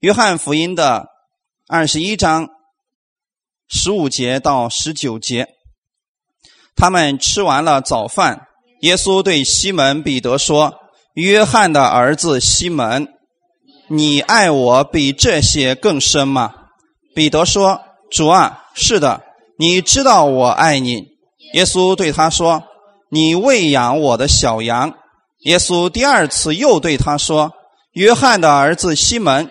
约翰福音的二十一章十五节到十九节，他们吃完了早饭，耶稣对西门彼得说：“约翰的儿子西门，你爱我比这些更深吗？”彼得说：“主啊，是的，你知道我爱你。”耶稣对他说：“你喂养我的小羊。”耶稣第二次又对他说：“约翰的儿子西门。”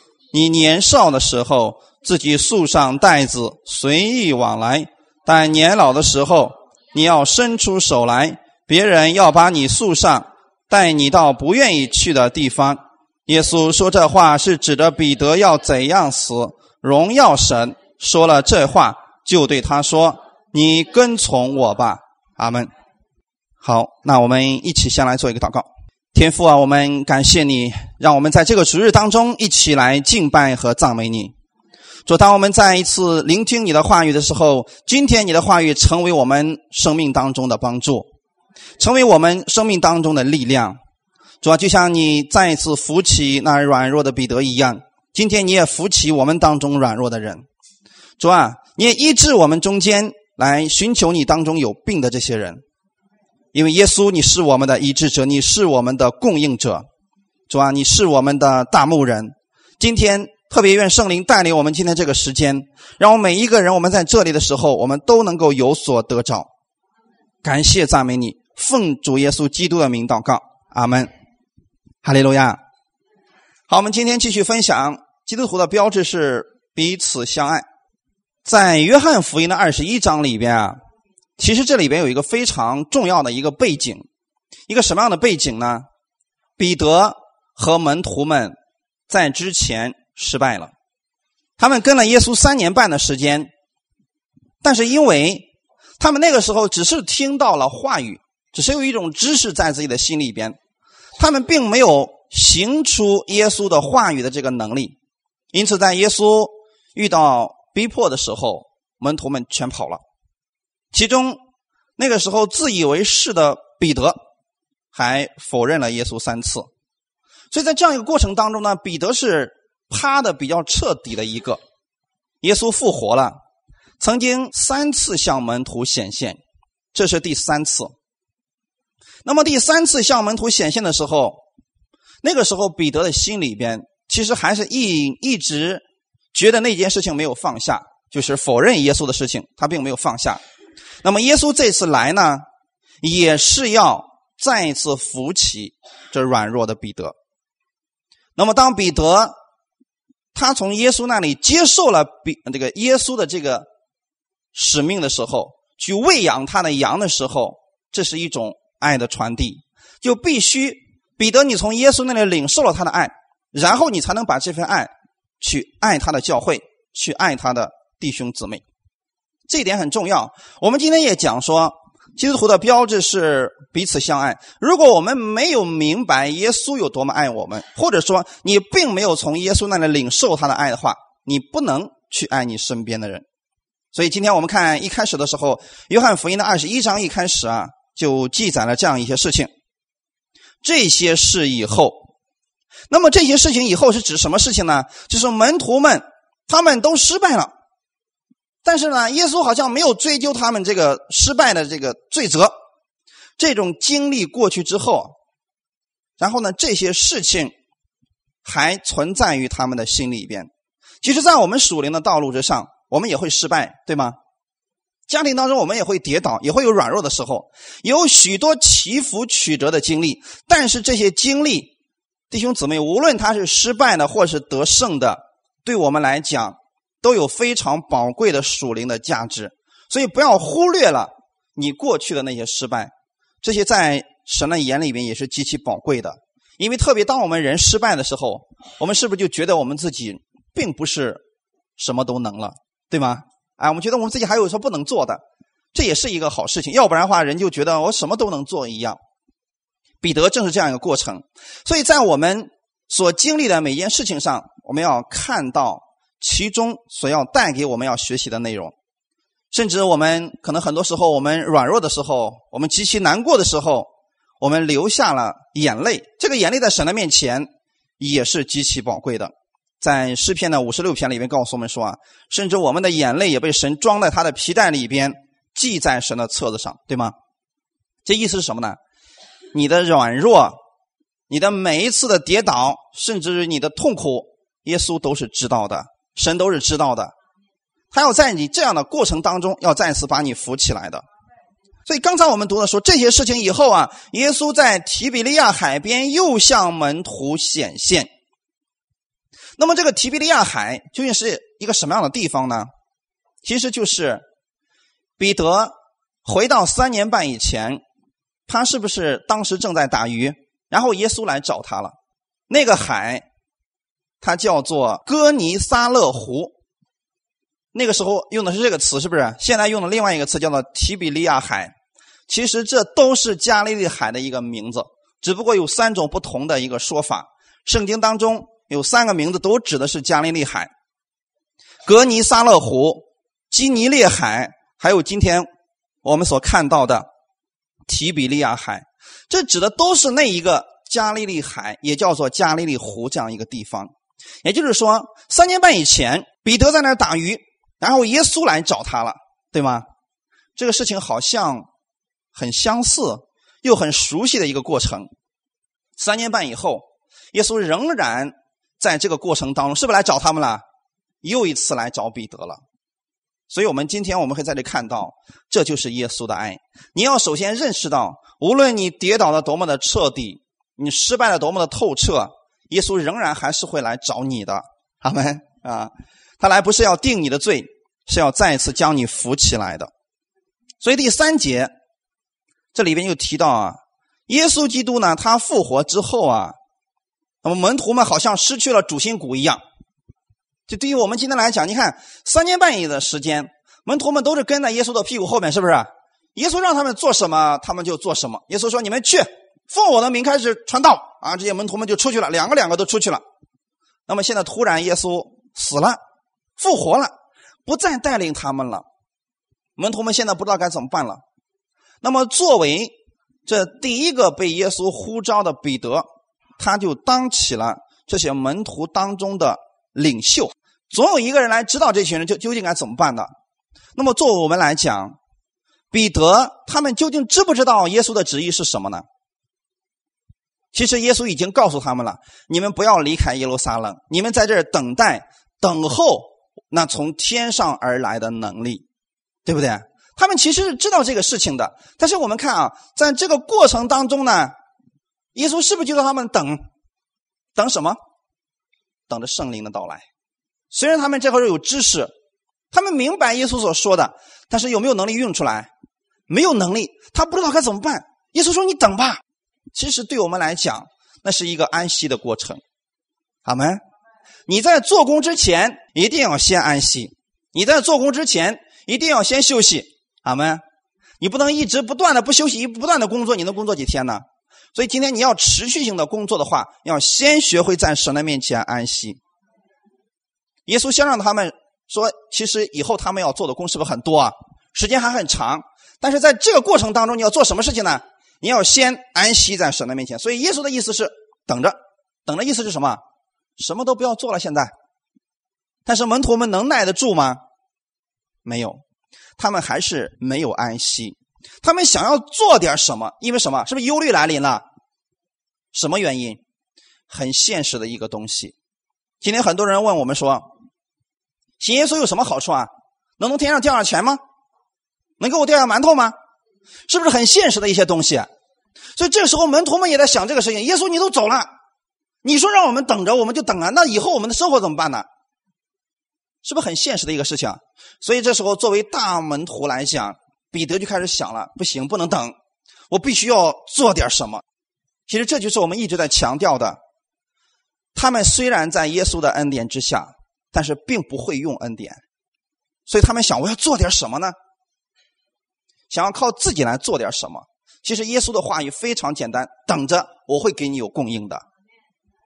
你年少的时候，自己束上带子，随意往来；但年老的时候，你要伸出手来，别人要把你束上，带你到不愿意去的地方。耶稣说这话是指着彼得要怎样死，荣耀神。说了这话，就对他说：“你跟从我吧。”阿门。好，那我们一起先来做一个祷告。天父啊，我们感谢你，让我们在这个主日当中一起来敬拜和赞美你。主，当我们再一次聆听你的话语的时候，今天你的话语成为我们生命当中的帮助，成为我们生命当中的力量。主啊，就像你再一次扶起那软弱的彼得一样，今天你也扶起我们当中软弱的人。主啊，你也医治我们中间来寻求你当中有病的这些人。因为耶稣，你是我们的医治者，你是我们的供应者，主啊，你是我们的大牧人。今天特别愿圣灵带领我们今天这个时间，让我们每一个人，我们在这里的时候，我们都能够有所得着。感谢赞美你，奉主耶稣基督的名祷告，阿门。哈利路亚。好，我们今天继续分享基督徒的标志是彼此相爱。在约翰福音的二十一章里边啊。其实这里边有一个非常重要的一个背景，一个什么样的背景呢？彼得和门徒们在之前失败了，他们跟了耶稣三年半的时间，但是因为他们那个时候只是听到了话语，只是有一种知识在自己的心里边，他们并没有行出耶稣的话语的这个能力，因此在耶稣遇到逼迫的时候，门徒们全跑了。其中，那个时候自以为是的彼得，还否认了耶稣三次。所以在这样一个过程当中呢，彼得是趴的比较彻底的一个。耶稣复活了，曾经三次向门徒显现，这是第三次。那么第三次向门徒显现的时候，那个时候彼得的心里边其实还是一一直觉得那件事情没有放下，就是否认耶稣的事情，他并没有放下。那么耶稣这次来呢，也是要再一次扶起这软弱的彼得。那么当彼得他从耶稣那里接受了比这个耶稣的这个使命的时候，去喂养他的羊的时候，这是一种爱的传递。就必须彼得你从耶稣那里领受了他的爱，然后你才能把这份爱去爱他的教会，去爱他的弟兄姊妹。这一点很重要。我们今天也讲说，基督徒的标志是彼此相爱。如果我们没有明白耶稣有多么爱我们，或者说你并没有从耶稣那里领受他的爱的话，你不能去爱你身边的人。所以今天我们看一开始的时候，约翰福音的二十一章一开始啊，就记载了这样一些事情。这些事以后，那么这些事情以后是指什么事情呢？就是门徒们他们都失败了。但是呢，耶稣好像没有追究他们这个失败的这个罪责。这种经历过去之后，然后呢，这些事情还存在于他们的心里边。其实，在我们属灵的道路之上，我们也会失败，对吗？家庭当中，我们也会跌倒，也会有软弱的时候，有许多起伏曲折的经历。但是这些经历，弟兄姊妹，无论他是失败的，或是得胜的，对我们来讲。都有非常宝贵的属灵的价值，所以不要忽略了你过去的那些失败，这些在神的眼里边也是极其宝贵的。因为特别当我们人失败的时候，我们是不是就觉得我们自己并不是什么都能了，对吗？哎，我们觉得我们自己还有说不能做的，这也是一个好事情。要不然的话，人就觉得我什么都能做一样。彼得正是这样一个过程，所以在我们所经历的每件事情上，我们要看到其中所要带给我们要学习的内容。甚至我们可能很多时候，我们软弱的时候，我们极其难过的时候，我们流下了眼泪。这个眼泪在神的面前也是极其宝贵的。在诗篇的五十六篇里面告诉我们说啊，甚至我们的眼泪也被神装在他的皮带里边，记在神的册子上，对吗？这意思是什么呢？你的软弱，你的每一次的跌倒，甚至于你的痛苦，耶稣都是知道的，神都是知道的。他要在你这样的过程当中，要再次把你扶起来的。所以刚才我们读的说这些事情以后啊，耶稣在提比利亚海边又向门徒显现。那么这个提比利亚海究竟是一个什么样的地方呢？其实就是彼得回到三年半以前，他是不是当时正在打鱼？然后耶稣来找他了。那个海，它叫做哥尼撒勒湖。那个时候用的是这个词，是不是？现在用的另外一个词叫做提比利亚海。其实这都是加利利海的一个名字，只不过有三种不同的一个说法。圣经当中有三个名字都指的是加利利海：格尼撒勒湖、基尼列海，还有今天我们所看到的提比利亚海。这指的都是那一个加利利海，也叫做加利利湖这样一个地方。也就是说，三年半以前，彼得在那打鱼。然后耶稣来找他了，对吗？这个事情好像很相似，又很熟悉的一个过程。三年半以后，耶稣仍然在这个过程当中，是不是来找他们了？又一次来找彼得了。所以，我们今天我们会在这里看到，这就是耶稣的爱。你要首先认识到，无论你跌倒的多么的彻底，你失败的多么的透彻，耶稣仍然还是会来找你的。阿门啊！他来不是要定你的罪，是要再次将你扶起来的。所以第三节这里边又提到啊，耶稣基督呢，他复活之后啊，那么门徒们好像失去了主心骨一样。就对于我们今天来讲，你看三年半以的时间，门徒们都是跟在耶稣的屁股后面，是不是？耶稣让他们做什么，他们就做什么。耶稣说：“你们去，奉我的名开始传道啊！”这些门徒们就出去了，两个两个都出去了。那么现在突然耶稣死了。复活了，不再带领他们了。门徒们现在不知道该怎么办了。那么，作为这第一个被耶稣呼召的彼得，他就当起了这些门徒当中的领袖。总有一个人来指导这群人，就究竟该怎么办的。那么，作为我们来讲，彼得他们究竟知不知道耶稣的旨意是什么呢？其实，耶稣已经告诉他们了：你们不要离开耶路撒冷，你们在这儿等待、等候。那从天上而来的能力，对不对？他们其实是知道这个事情的。但是我们看啊，在这个过程当中呢，耶稣是不是就让他们等？等什么？等着圣灵的到来。虽然他们这会儿有知识，他们明白耶稣所说的，但是有没有能力用出来？没有能力，他不知道该怎么办。耶稣说：“你等吧。”其实对我们来讲，那是一个安息的过程。好吗？你在做工之前一定要先安息，你在做工之前一定要先休息，好吗。你不能一直不断的不休息，一不断的工作，你能工作几天呢？所以今天你要持续性的工作的话，要先学会在神的面前安息。耶稣先让他们说，其实以后他们要做的工是不是很多啊？时间还很长，但是在这个过程当中，你要做什么事情呢？你要先安息在神的面前。所以耶稣的意思是等着，等的意思是什么？什么都不要做了，现在。但是门徒们能耐得住吗？没有，他们还是没有安息。他们想要做点什么，因为什么？是不是忧虑来临了？什么原因？很现实的一个东西。今天很多人问我们说：“信耶稣有什么好处啊？能从天上掉下钱吗？能给我掉下馒头吗？是不是很现实的一些东西？”所以这时候门徒们也在想这个事情。耶稣，你都走了。你说让我们等着，我们就等啊。那以后我们的生活怎么办呢？是不是很现实的一个事情？所以这时候，作为大门徒来讲，彼得就开始想了：不行，不能等，我必须要做点什么。其实这就是我们一直在强调的。他们虽然在耶稣的恩典之下，但是并不会用恩典，所以他们想我要做点什么呢？想要靠自己来做点什么？其实耶稣的话语非常简单，等着我会给你有供应的，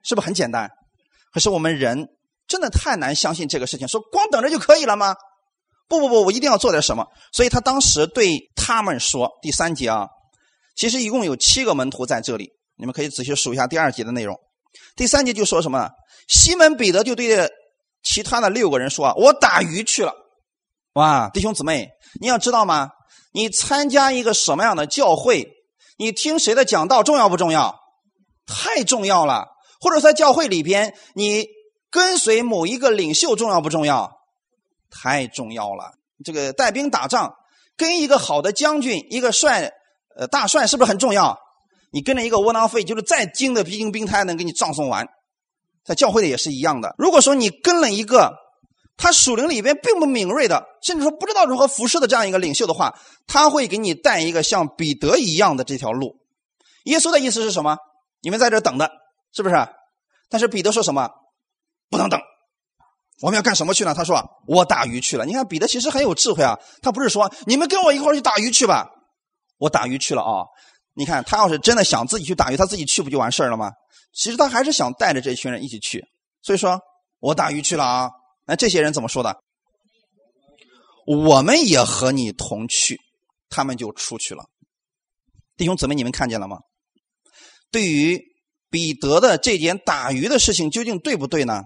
是不是很简单？可是我们人真的太难相信这个事情，说光等着就可以了吗？不不不，我一定要做点什么。所以他当时对他们说：“第三节啊，其实一共有七个门徒在这里，你们可以仔细数一下第二节的内容。第三节就说什么？西门彼得就对着其他的六个人说：‘我打鱼去了。’哇，弟兄姊妹，你要知道吗？你参加一个什么样的教会？你听谁的讲道重要不重要？太重要了。或者在教会里边，你跟随某一个领袖重要不重要？太重要了！这个带兵打仗，跟一个好的将军、一个帅呃大帅，是不是很重要？你跟着一个窝囊废，就是再精的兵兵，他也能给你葬送完。在教会里也是一样的。如果说你跟了一个他属灵里边并不敏锐的，甚至说不知道如何服侍的这样一个领袖的话，他会给你带一个像彼得一样的这条路。耶稣的意思是什么？你们在这等着，是不是？但是彼得说什么？不能等。我们要干什么去呢？他说：“我打鱼去了。”你看彼得其实很有智慧啊，他不是说你们跟我一块去打鱼去吧，我打鱼去了啊。你看他要是真的想自己去打鱼，他自己去不就完事了吗？其实他还是想带着这群人一起去。所以说我打鱼去了啊。那这些人怎么说的？我们也和你同去，他们就出去了。弟兄姊妹，你们看见了吗？对于彼得的这件打鱼的事情，究竟对不对呢？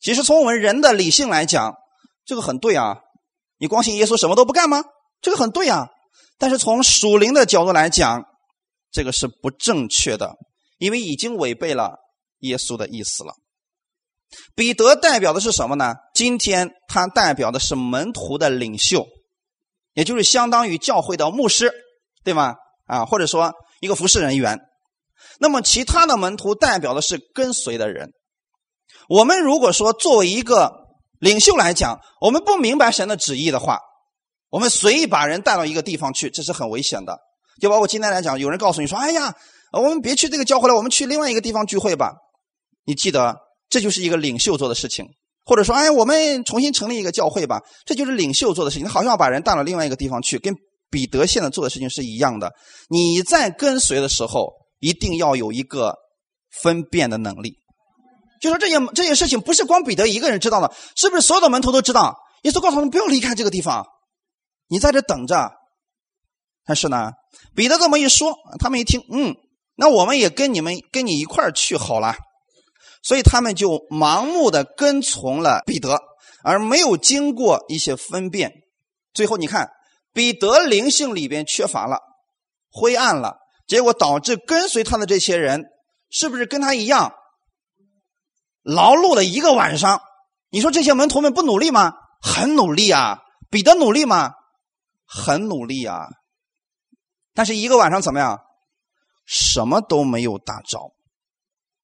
其实从我们人的理性来讲，这个很对啊。你光信耶稣什么都不干吗？这个很对啊。但是从属灵的角度来讲，这个是不正确的，因为已经违背了耶稣的意思了。彼得代表的是什么呢？今天他代表的是门徒的领袖，也就是相当于教会的牧师，对吗？啊，或者说一个服侍人员。那么其他的门徒代表的是跟随的人。我们如果说作为一个领袖来讲，我们不明白神的旨意的话，我们随意把人带到一个地方去，这是很危险的。就包括今天来讲，有人告诉你说：“哎呀，我们别去这个教会了，我们去另外一个地方聚会吧。”你记得，这就是一个领袖做的事情。或者说：“哎，我们重新成立一个教会吧。”这就是领袖做的事情。好像把人带到另外一个地方去，跟彼得现在做的事情是一样的。你在跟随的时候，一定要有一个分辨的能力。就说这些这些事情不是光彼得一个人知道的，是不是所有的门徒都知道？耶稣告诉他们不要离开这个地方，你在这等着。但是呢，彼得这么一说，他们一听，嗯，那我们也跟你们跟你一块儿去好了。所以他们就盲目的跟从了彼得，而没有经过一些分辨。最后你看，彼得灵性里边缺乏了，灰暗了，结果导致跟随他的这些人是不是跟他一样？劳碌了一个晚上，你说这些门徒们不努力吗？很努力啊！彼得努力吗？很努力啊！但是一个晚上怎么样？什么都没有打着。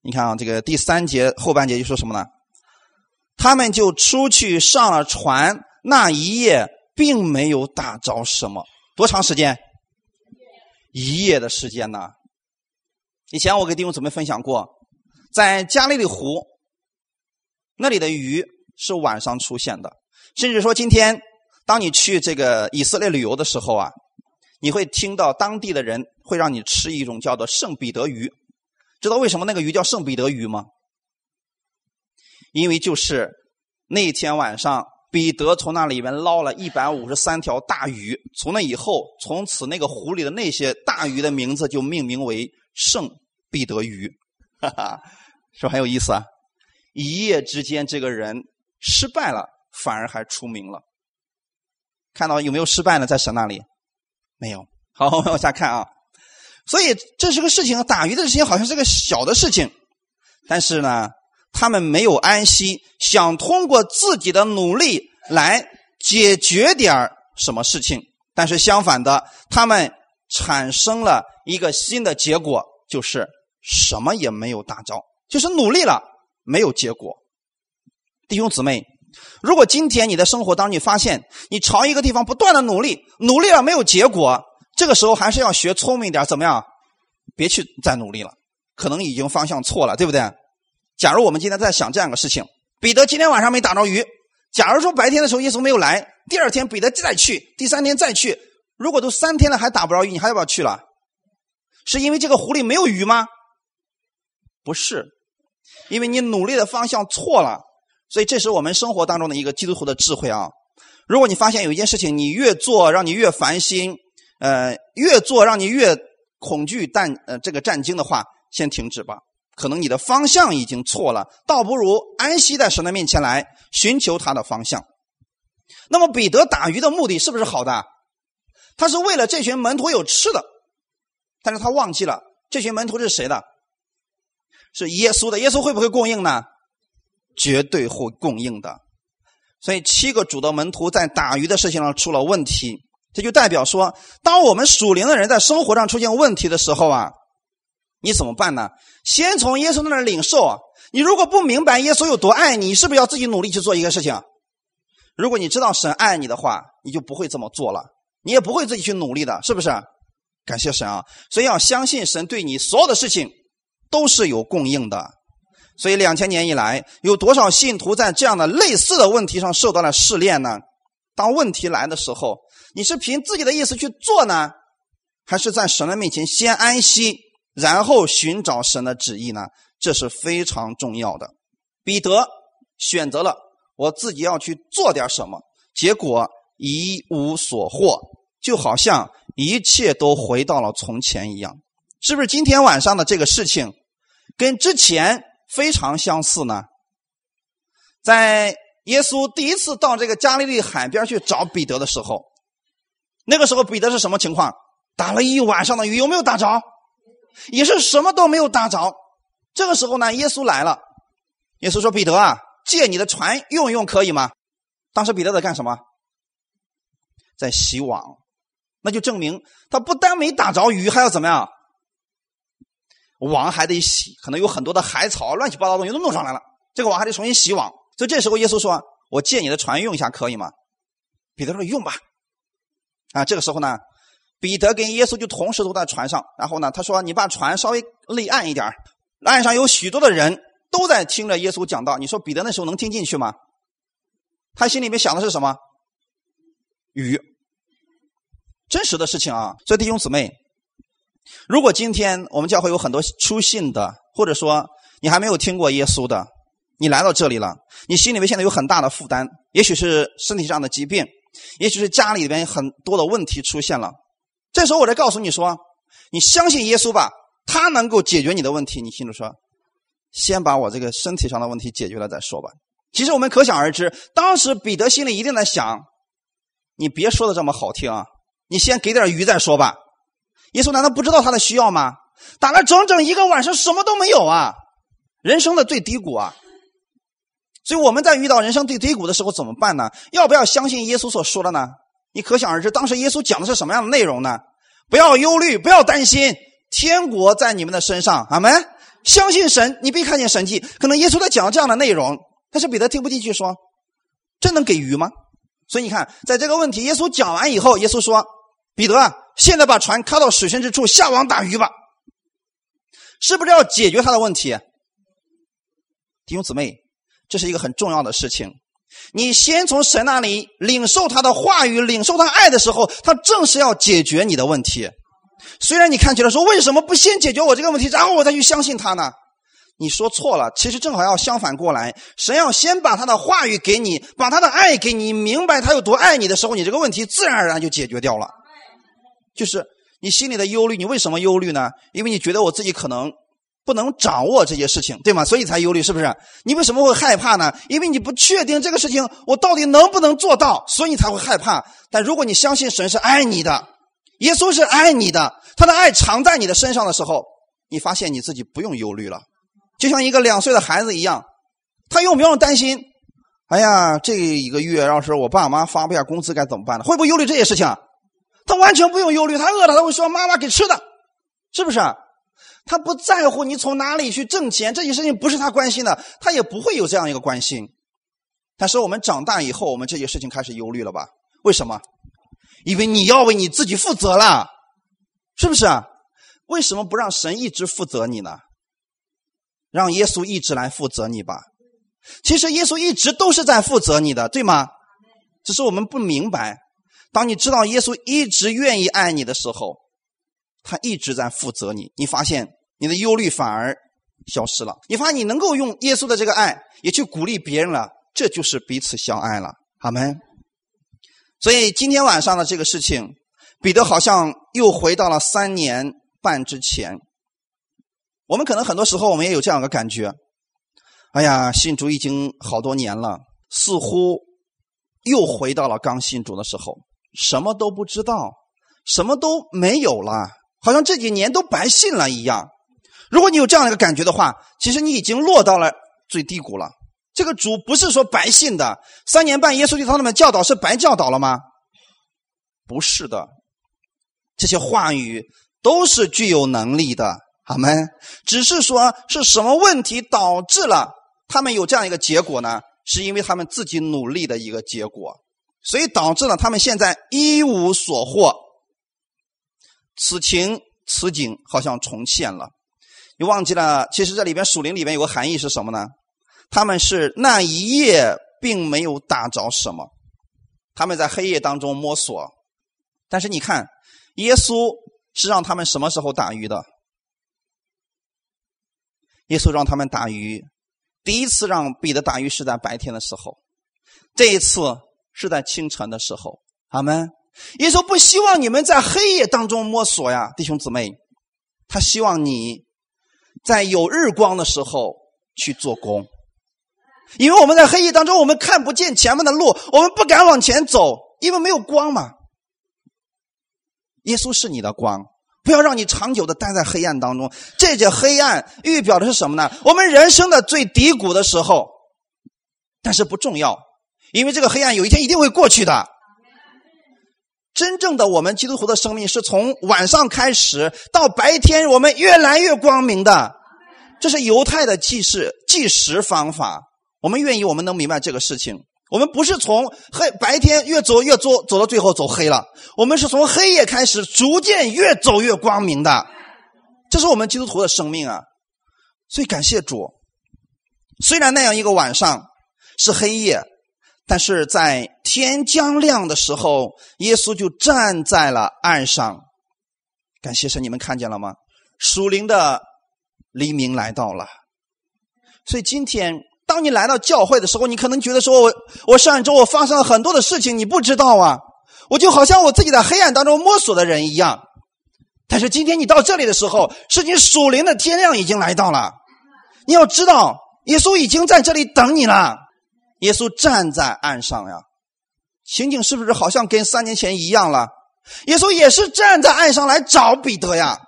你看啊，这个第三节后半节就说什么呢？他们就出去上了船，那一夜并没有打着什么。多长时间？一夜的时间呢？以前我给弟兄姊妹分享过，在加利利湖。那里的鱼是晚上出现的，甚至说今天，当你去这个以色列旅游的时候啊，你会听到当地的人会让你吃一种叫做圣彼得鱼，知道为什么那个鱼叫圣彼得鱼吗？因为就是那天晚上彼得从那里面捞了一百五十三条大鱼，从那以后，从此那个湖里的那些大鱼的名字就命名为圣彼得鱼，哈哈，是不是很有意思啊？一夜之间，这个人失败了，反而还出名了。看到有没有失败呢？在神那里没有。好，我们往下看啊。所以这是个事情，打鱼的事情好像是个小的事情，但是呢，他们没有安息，想通过自己的努力来解决点什么事情。但是相反的，他们产生了一个新的结果，就是什么也没有打着，就是努力了。没有结果，弟兄姊妹，如果今天你的生活当中你发现你朝一个地方不断的努力，努力了没有结果，这个时候还是要学聪明一点，怎么样？别去再努力了，可能已经方向错了，对不对？假如我们今天在想这样的事情，彼得今天晚上没打着鱼。假如说白天的时候耶稣没有来，第二天彼得再去，第三天再去，如果都三天了还打不着鱼，你还要不要去了？是因为这个湖里没有鱼吗？不是，因为你努力的方向错了。所以这是我们生活当中的一个基督徒的智慧啊！如果你发现有一件事情你越做让你越烦心，呃，越做让你越恐惧、但呃这个战惊的话，先停止吧。可能你的方向已经错了，倒不如安息在神的面前来寻求他的方向。那么彼得打鱼的目的是不是好的？他是为了这群门徒有吃的，但是他忘记了这群门徒是谁的？是耶稣的。耶稣会不会供应呢？绝对会供应的，所以七个主的门徒在打鱼的事情上出了问题，这就代表说，当我们属灵的人在生活上出现问题的时候啊，你怎么办呢？先从耶稣那儿领受啊！你如果不明白耶稣有多爱你，是不是要自己努力去做一个事情？如果你知道神爱你的话，你就不会这么做了，你也不会自己去努力的，是不是？感谢神啊！所以要相信神对你所有的事情都是有供应的。所以两千年以来，有多少信徒在这样的类似的问题上受到了试炼呢？当问题来的时候，你是凭自己的意思去做呢，还是在神的面前先安息，然后寻找神的旨意呢？这是非常重要的。彼得选择了我自己要去做点什么，结果一无所获，就好像一切都回到了从前一样。是不是今天晚上的这个事情跟之前？非常相似呢。在耶稣第一次到这个加利利海边去找彼得的时候，那个时候彼得是什么情况？打了一晚上的鱼，有没有打着？也是什么都没有打着。这个时候呢，耶稣来了。耶稣说：“彼得啊，借你的船用用，可以吗？”当时彼得在干什么？在洗网。那就证明他不单没打着鱼，还要怎么样？网还得洗，可能有很多的海草、乱七八糟东西都弄上来了。这个网还得重新洗网。所以这时候耶稣说：“我借你的船用一下，可以吗？”彼得说：“用吧。”啊，这个时候呢，彼得跟耶稣就同时都在船上。然后呢，他说：“你把船稍微离岸一点岸上有许多的人都在听着耶稣讲道。你说彼得那时候能听进去吗？他心里面想的是什么？鱼。真实的事情啊！所以弟兄姊妹。如果今天我们教会有很多出信的，或者说你还没有听过耶稣的，你来到这里了，你心里面现在有很大的负担，也许是身体上的疾病，也许是家里边很多的问题出现了。这时候我再告诉你说，你相信耶稣吧，他能够解决你的问题。你心里说，先把我这个身体上的问题解决了再说吧。其实我们可想而知，当时彼得心里一定在想，你别说的这么好听，你先给点鱼再说吧。耶稣难道不知道他的需要吗？打了整整一个晚上，什么都没有啊！人生的最低谷啊！所以我们在遇到人生最低谷的时候怎么办呢？要不要相信耶稣所说的呢？你可想而知，当时耶稣讲的是什么样的内容呢？不要忧虑，不要担心，天国在你们的身上。阿门！相信神，你必看见神迹。可能耶稣在讲这样的内容，但是彼得听不进去，说：“这能给鱼吗？”所以你看，在这个问题，耶稣讲完以后，耶稣说：“彼得啊。”现在把船开到水深之处下网打鱼吧，是不是要解决他的问题？弟兄姊妹，这是一个很重要的事情。你先从神那里领受他的话语，领受他爱的时候，他正是要解决你的问题。虽然你看起来说为什么不先解决我这个问题，然后我再去相信他呢？你说错了，其实正好要相反过来。神要先把他的话语给你，把他的爱给你，明白他有多爱你的时候，你这个问题自然而然就解决掉了。就是你心里的忧虑，你为什么忧虑呢？因为你觉得我自己可能不能掌握这些事情，对吗？所以才忧虑，是不是？你为什么会害怕呢？因为你不确定这个事情我到底能不能做到，所以你才会害怕。但如果你相信神是爱你的，耶稣是爱你的，他的爱藏在你的身上的时候，你发现你自己不用忧虑了，就像一个两岁的孩子一样，他用不用担心？哎呀，这一个月要是我爸妈发不下工资该怎么办呢？会不会忧虑这些事情？他完全不用忧虑，他饿了他会说：“妈妈给吃的，是不是？”他不在乎你从哪里去挣钱，这些事情不是他关心的，他也不会有这样一个关心。但是我们长大以后，我们这些事情开始忧虑了吧？为什么？因为你要为你自己负责了，是不是？为什么不让神一直负责你呢？让耶稣一直来负责你吧。其实耶稣一直都是在负责你的，对吗？只是我们不明白。当你知道耶稣一直愿意爱你的时候，他一直在负责你。你发现你的忧虑反而消失了。你发现你能够用耶稣的这个爱也去鼓励别人了，这就是彼此相爱了。阿门。所以今天晚上的这个事情，彼得好像又回到了三年半之前。我们可能很多时候我们也有这样的感觉。哎呀，信主已经好多年了，似乎又回到了刚信主的时候，什么都不知道，什么都没有了，好像这几年都白信了一样。如果你有这样的一个感觉的话，其实你已经落到了最低谷了。这个主不是说白信的，三年半耶稣对他们教导是白教导了吗？不是的，这些话语都是具有能力的，好吗？只是说是什么问题导致了。他们有这样一个结果呢，是因为他们自己努力的一个结果，所以导致了他们现在一无所获。此情此景好像重现了，你忘记了？其实这里边属灵里边有个含义是什么呢？他们是那一夜并没有打着什么，他们在黑夜当中摸索。但是你看，耶稣是让他们什么时候打鱼的？耶稣让他们打鱼。第一次让彼得打鱼是在白天的时候，这一次是在清晨的时候。阿门。耶稣不希望你们在黑夜当中摸索呀，弟兄姊妹，他希望你在有日光的时候去做工，因为我们在黑夜当中，我们看不见前面的路，我们不敢往前走，因为没有光嘛。耶稣是你的光。不要让你长久的待在黑暗当中。这些黑暗预表的是什么呢？我们人生的最低谷的时候。但是不重要，因为这个黑暗有一天一定会过去的。真正的我们基督徒的生命是从晚上开始到白天，我们越来越光明的。这是犹太的计时计时方法。我们愿意，我们能明白这个事情。我们不是从黑白天越走越走走到最后走黑了，我们是从黑夜开始逐渐越走越光明的，这是我们基督徒的生命啊！所以感谢主，虽然那样一个晚上是黑夜，但是在天将亮的时候，耶稣就站在了岸上。感谢神，你们看见了吗？属灵的黎明来到了，所以今天。当你来到教会的时候，你可能觉得说：“我我上一周我发生了很多的事情，你不知道啊！我就好像我自己在黑暗当中摸索的人一样。”但是今天你到这里的时候，是你属灵的天亮已经来到了。你要知道，耶稣已经在这里等你了。耶稣站在岸上呀，情景是不是好像跟三年前一样了？耶稣也是站在岸上来找彼得呀。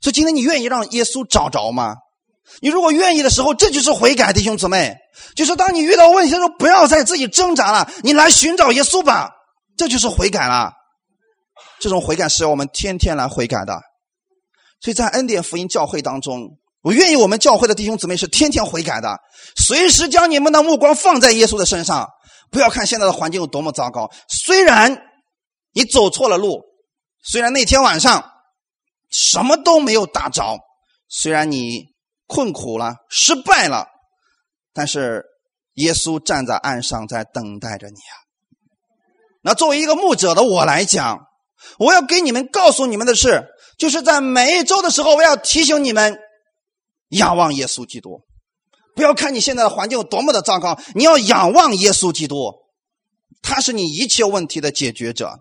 所以今天你愿意让耶稣找着吗？你如果愿意的时候，这就是悔改，弟兄姊妹。就是当你遇到问题的时候，不要再自己挣扎了，你来寻找耶稣吧，这就是悔改了。这种悔改是要我们天天来悔改的。所以在恩典福音教会当中，我愿意我们教会的弟兄姊妹是天天悔改的，随时将你们的目光放在耶稣的身上，不要看现在的环境有多么糟糕。虽然你走错了路，虽然那天晚上什么都没有打着，虽然你。困苦了，失败了，但是耶稣站在岸上在等待着你啊。那作为一个牧者的我来讲，我要给你们告诉你们的是，就是在每一周的时候，我要提醒你们仰望耶稣基督。不要看你现在的环境有多么的糟糕，你要仰望耶稣基督，他是你一切问题的解决者。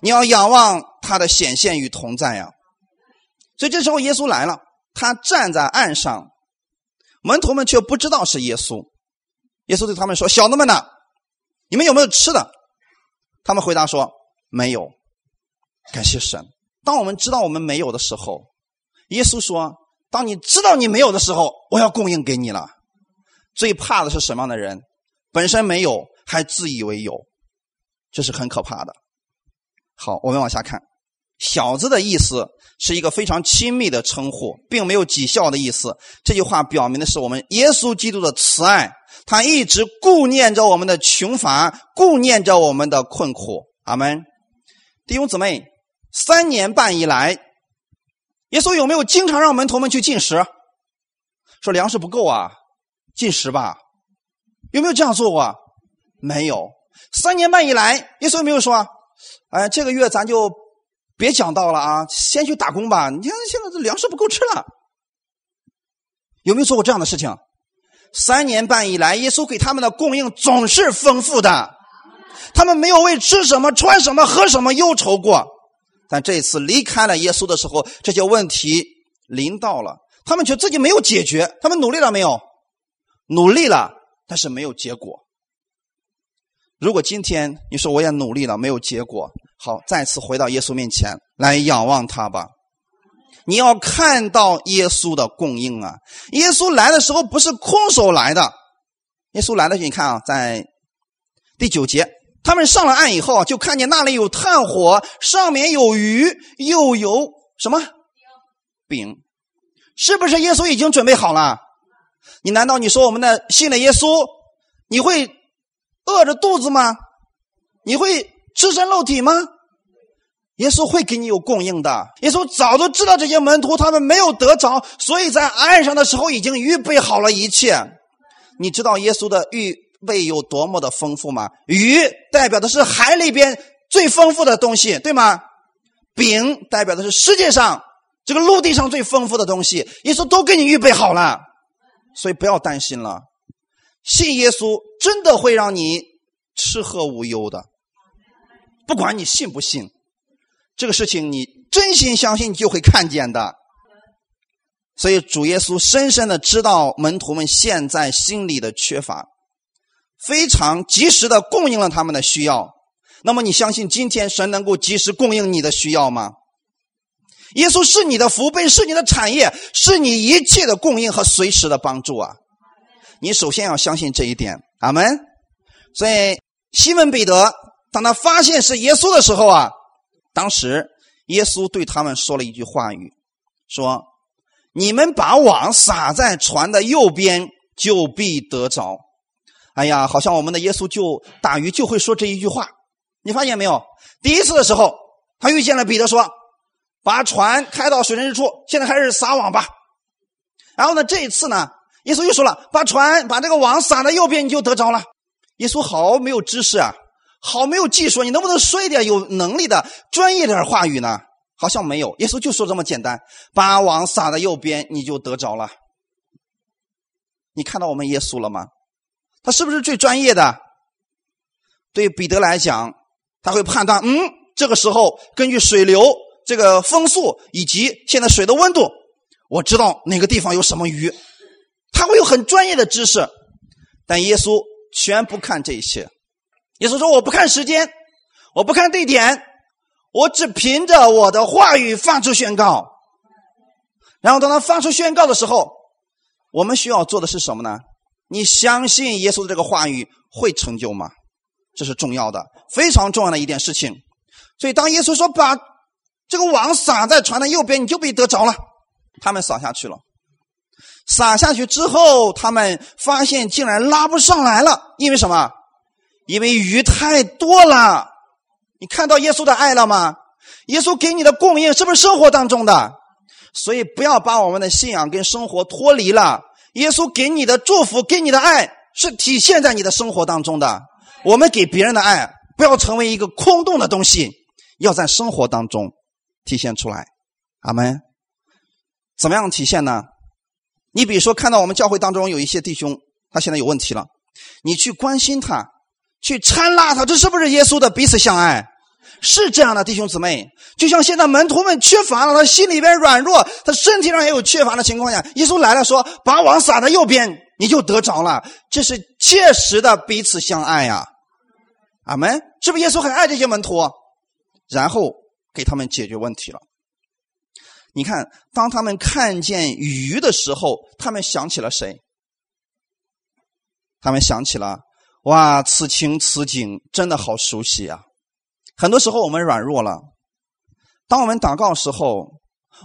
你要仰望他的显现与同在呀。所以这时候耶稣来了。他站在岸上，门徒们却不知道是耶稣。耶稣对他们说：“小子们呢？你们有没有吃的？”他们回答说：“没有。”感谢神。当我们知道我们没有的时候，耶稣说：“当你知道你没有的时候，我要供应给你了。”最怕的是什么样的人？本身没有，还自以为有，这是很可怕的。好，我们往下看。小子的意思是一个非常亲密的称呼，并没有讥笑的意思。这句话表明的是我们耶稣基督的慈爱，他一直顾念着我们的穷乏，顾念着我们的困苦。阿门。弟兄姊妹，三年半以来，耶稣有没有经常让门徒们去进食？说粮食不够啊，进食吧。有没有这样做过？没有。三年半以来，耶稣有没有说：“哎，这个月咱就别讲道了啊，先去打工吧。你看现在这粮食不够吃了。”有没有做过这样的事情？三年半以来，耶稣给他们的供应总是丰富的，他们没有为吃什么、穿什么、喝什么忧愁过。但这一次离开了耶稣的时候，这些问题临到了，他们觉得自己没有解决。他们努力了没有？努力了，但是没有结果。如果今天你说我也努力了，没有结果，好，再次回到耶稣面前来仰望他吧。你要看到耶稣的供应啊！耶稣来的时候不是空手来的，耶稣来的时候，你看啊，在第九节，他们上了岸以后，就看见那里有炭火，上面有鱼，又有什么饼？是不是耶稣已经准备好了？你难道你说我们的信了耶稣，你会饿着肚子吗？你会赤身露体吗？耶稣会给你有供应的。耶稣早都知道这些门徒他们没有得着，所以在岸上的时候已经预备好了一切。你知道耶稣的预备有多么的丰富吗？鱼代表的是海里边最丰富的东西，对吗？饼代表的是世界上这个陆地上最丰富的东西。耶稣都给你预备好了，所以不要担心了。信耶稣真的会让你吃喝无忧的，不管你信不信。这个事情你真心相信，你就会看见的。所以主耶稣深深的知道门徒们现在心里的缺乏，非常及时的供应了他们的需要。那么你相信今天神能够及时供应你的需要吗？耶稣是你的福杯，是你的产业，是你一切的供应和随时的帮助啊！你首先要相信这一点，阿门。所以西门彼得当他发现是耶稣的时候啊。当时，耶稣对他们说了一句话语，说：“你们把网撒在船的右边，就必得着。”哎呀，好像我们的耶稣就打鱼就会说这一句话。你发现没有？第一次的时候，他遇见了彼得，说：“把船开到水深之处，现在开始撒网吧。”然后呢，这一次呢，耶稣又说了：“把船把这个网撒在右边，你就得着了。”耶稣好没有知识啊！好没有技术，你能不能说一点有能力的专业点话语呢？好像没有。耶稣就说这么简单，把网撒在右边，你就得着了。你看到我们耶稣了吗？他是不是最专业的？对彼得来讲，他会判断，嗯，这个时候根据水流、这个风速以及现在水的温度，我知道哪个地方有什么鱼。他会有很专业的知识，但耶稣全不看这些。耶稣说：“我不看时间，我不看地点，我只凭着我的话语发出宣告。然后当他发出宣告的时候，我们需要做的是什么呢？你相信耶稣的这个话语会成就吗？这是重要的，非常重要的一件事情。所以当耶稣说把这个网撒在船的右边，你就被得着了。他们撒下去了，撒下去之后，他们发现竟然拉不上来了，因为什么？”因为鱼太多了，你看到耶稣的爱了吗？耶稣给你的供应是不是生活当中的？所以不要把我们的信仰跟生活脱离了。耶稣给你的祝福、给你的爱是体现在你的生活当中的。我们给别人的爱不要成为一个空洞的东西，要在生活当中体现出来。阿门。怎么样体现呢？你比如说，看到我们教会当中有一些弟兄，他现在有问题了，你去关心他。去掺拉他，这是不是耶稣的彼此相爱？是这样的，弟兄姊妹。就像现在门徒们缺乏了，他心里边软弱，他身体上也有缺乏的情况下，耶稣来了，说：“把网撒在右边，你就得着了。”这是切实的彼此相爱呀。阿门。是不是耶稣很爱这些门徒？然后给他们解决问题了。你看，当他们看见鱼的时候，他们想起了谁？他们想起了。哇，此情此景真的好熟悉啊！很多时候我们软弱了，当我们祷告的时候，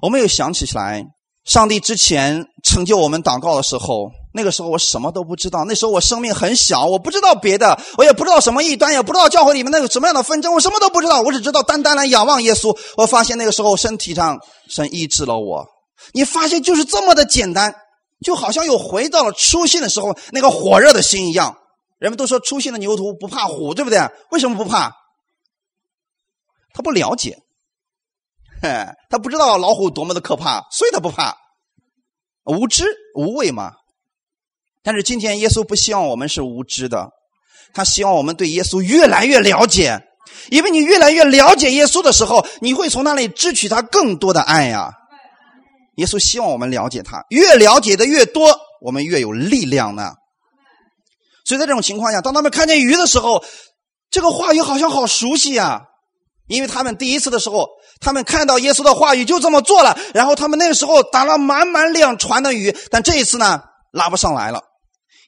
我们又想起起来，上帝之前成就我们祷告的时候，那个时候我什么都不知道，那时候我生命很小，我不知道别的，我也不知道什么异端，也不知道教会里面那个什么样的纷争，我什么都不知道，我只知道单单来仰望耶稣。我发现那个时候身体上神医治了我，你发现就是这么的简单，就好像又回到了初心的时候那个火热的心一样。人们都说初心的牛犊不怕虎，对不对？为什么不怕？他不了解，嘿，他不知道老虎多么的可怕，所以他不怕。无知无畏嘛。但是今天耶稣不希望我们是无知的，他希望我们对耶稣越来越了解。因为你越来越了解耶稣的时候，你会从那里支取他更多的爱呀。耶稣希望我们了解他，越了解的越多，我们越有力量呢。所以在这种情况下，当他们看见鱼的时候，这个话语好像好熟悉呀。因为他们第一次的时候，他们看到耶稣的话语就这么做了，然后他们那个时候打了满满两船的鱼，但这一次呢，拉不上来了，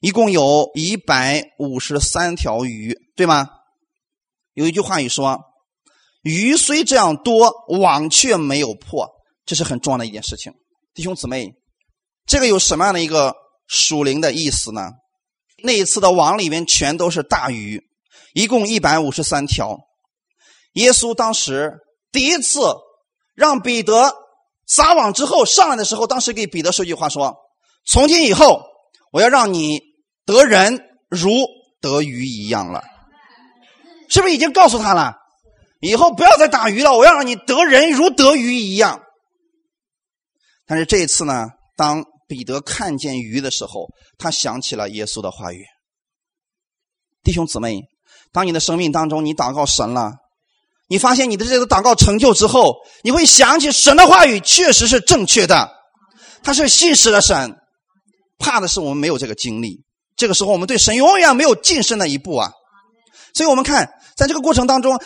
一共有一百五十三条鱼，对吗？有一句话语说：“鱼虽这样多，网却没有破。”这是很重要的一件事情，弟兄姊妹，这个有什么样的一个属灵的意思呢？那一次的网里面全都是大鱼，一共一百五十三条。耶稣当时第一次让彼得撒网之后上来的时候，当时给彼得说句话说：“从今以后，我要让你得人如得鱼一样了。”是不是已经告诉他了？以后不要再打鱼了，我要让你得人如得鱼一样。但是这一次呢，当彼得看见鱼的时候，他想起了耶稣的话语。弟兄姊妹，当你的生命当中你祷告神了，你发现你的这个祷告成就之后，你会想起神的话语确实是正确的，他是信实的神。怕的是我们没有这个经历，这个时候我们对神永远没有近身的一步啊。所以我们看，在这个过程当中，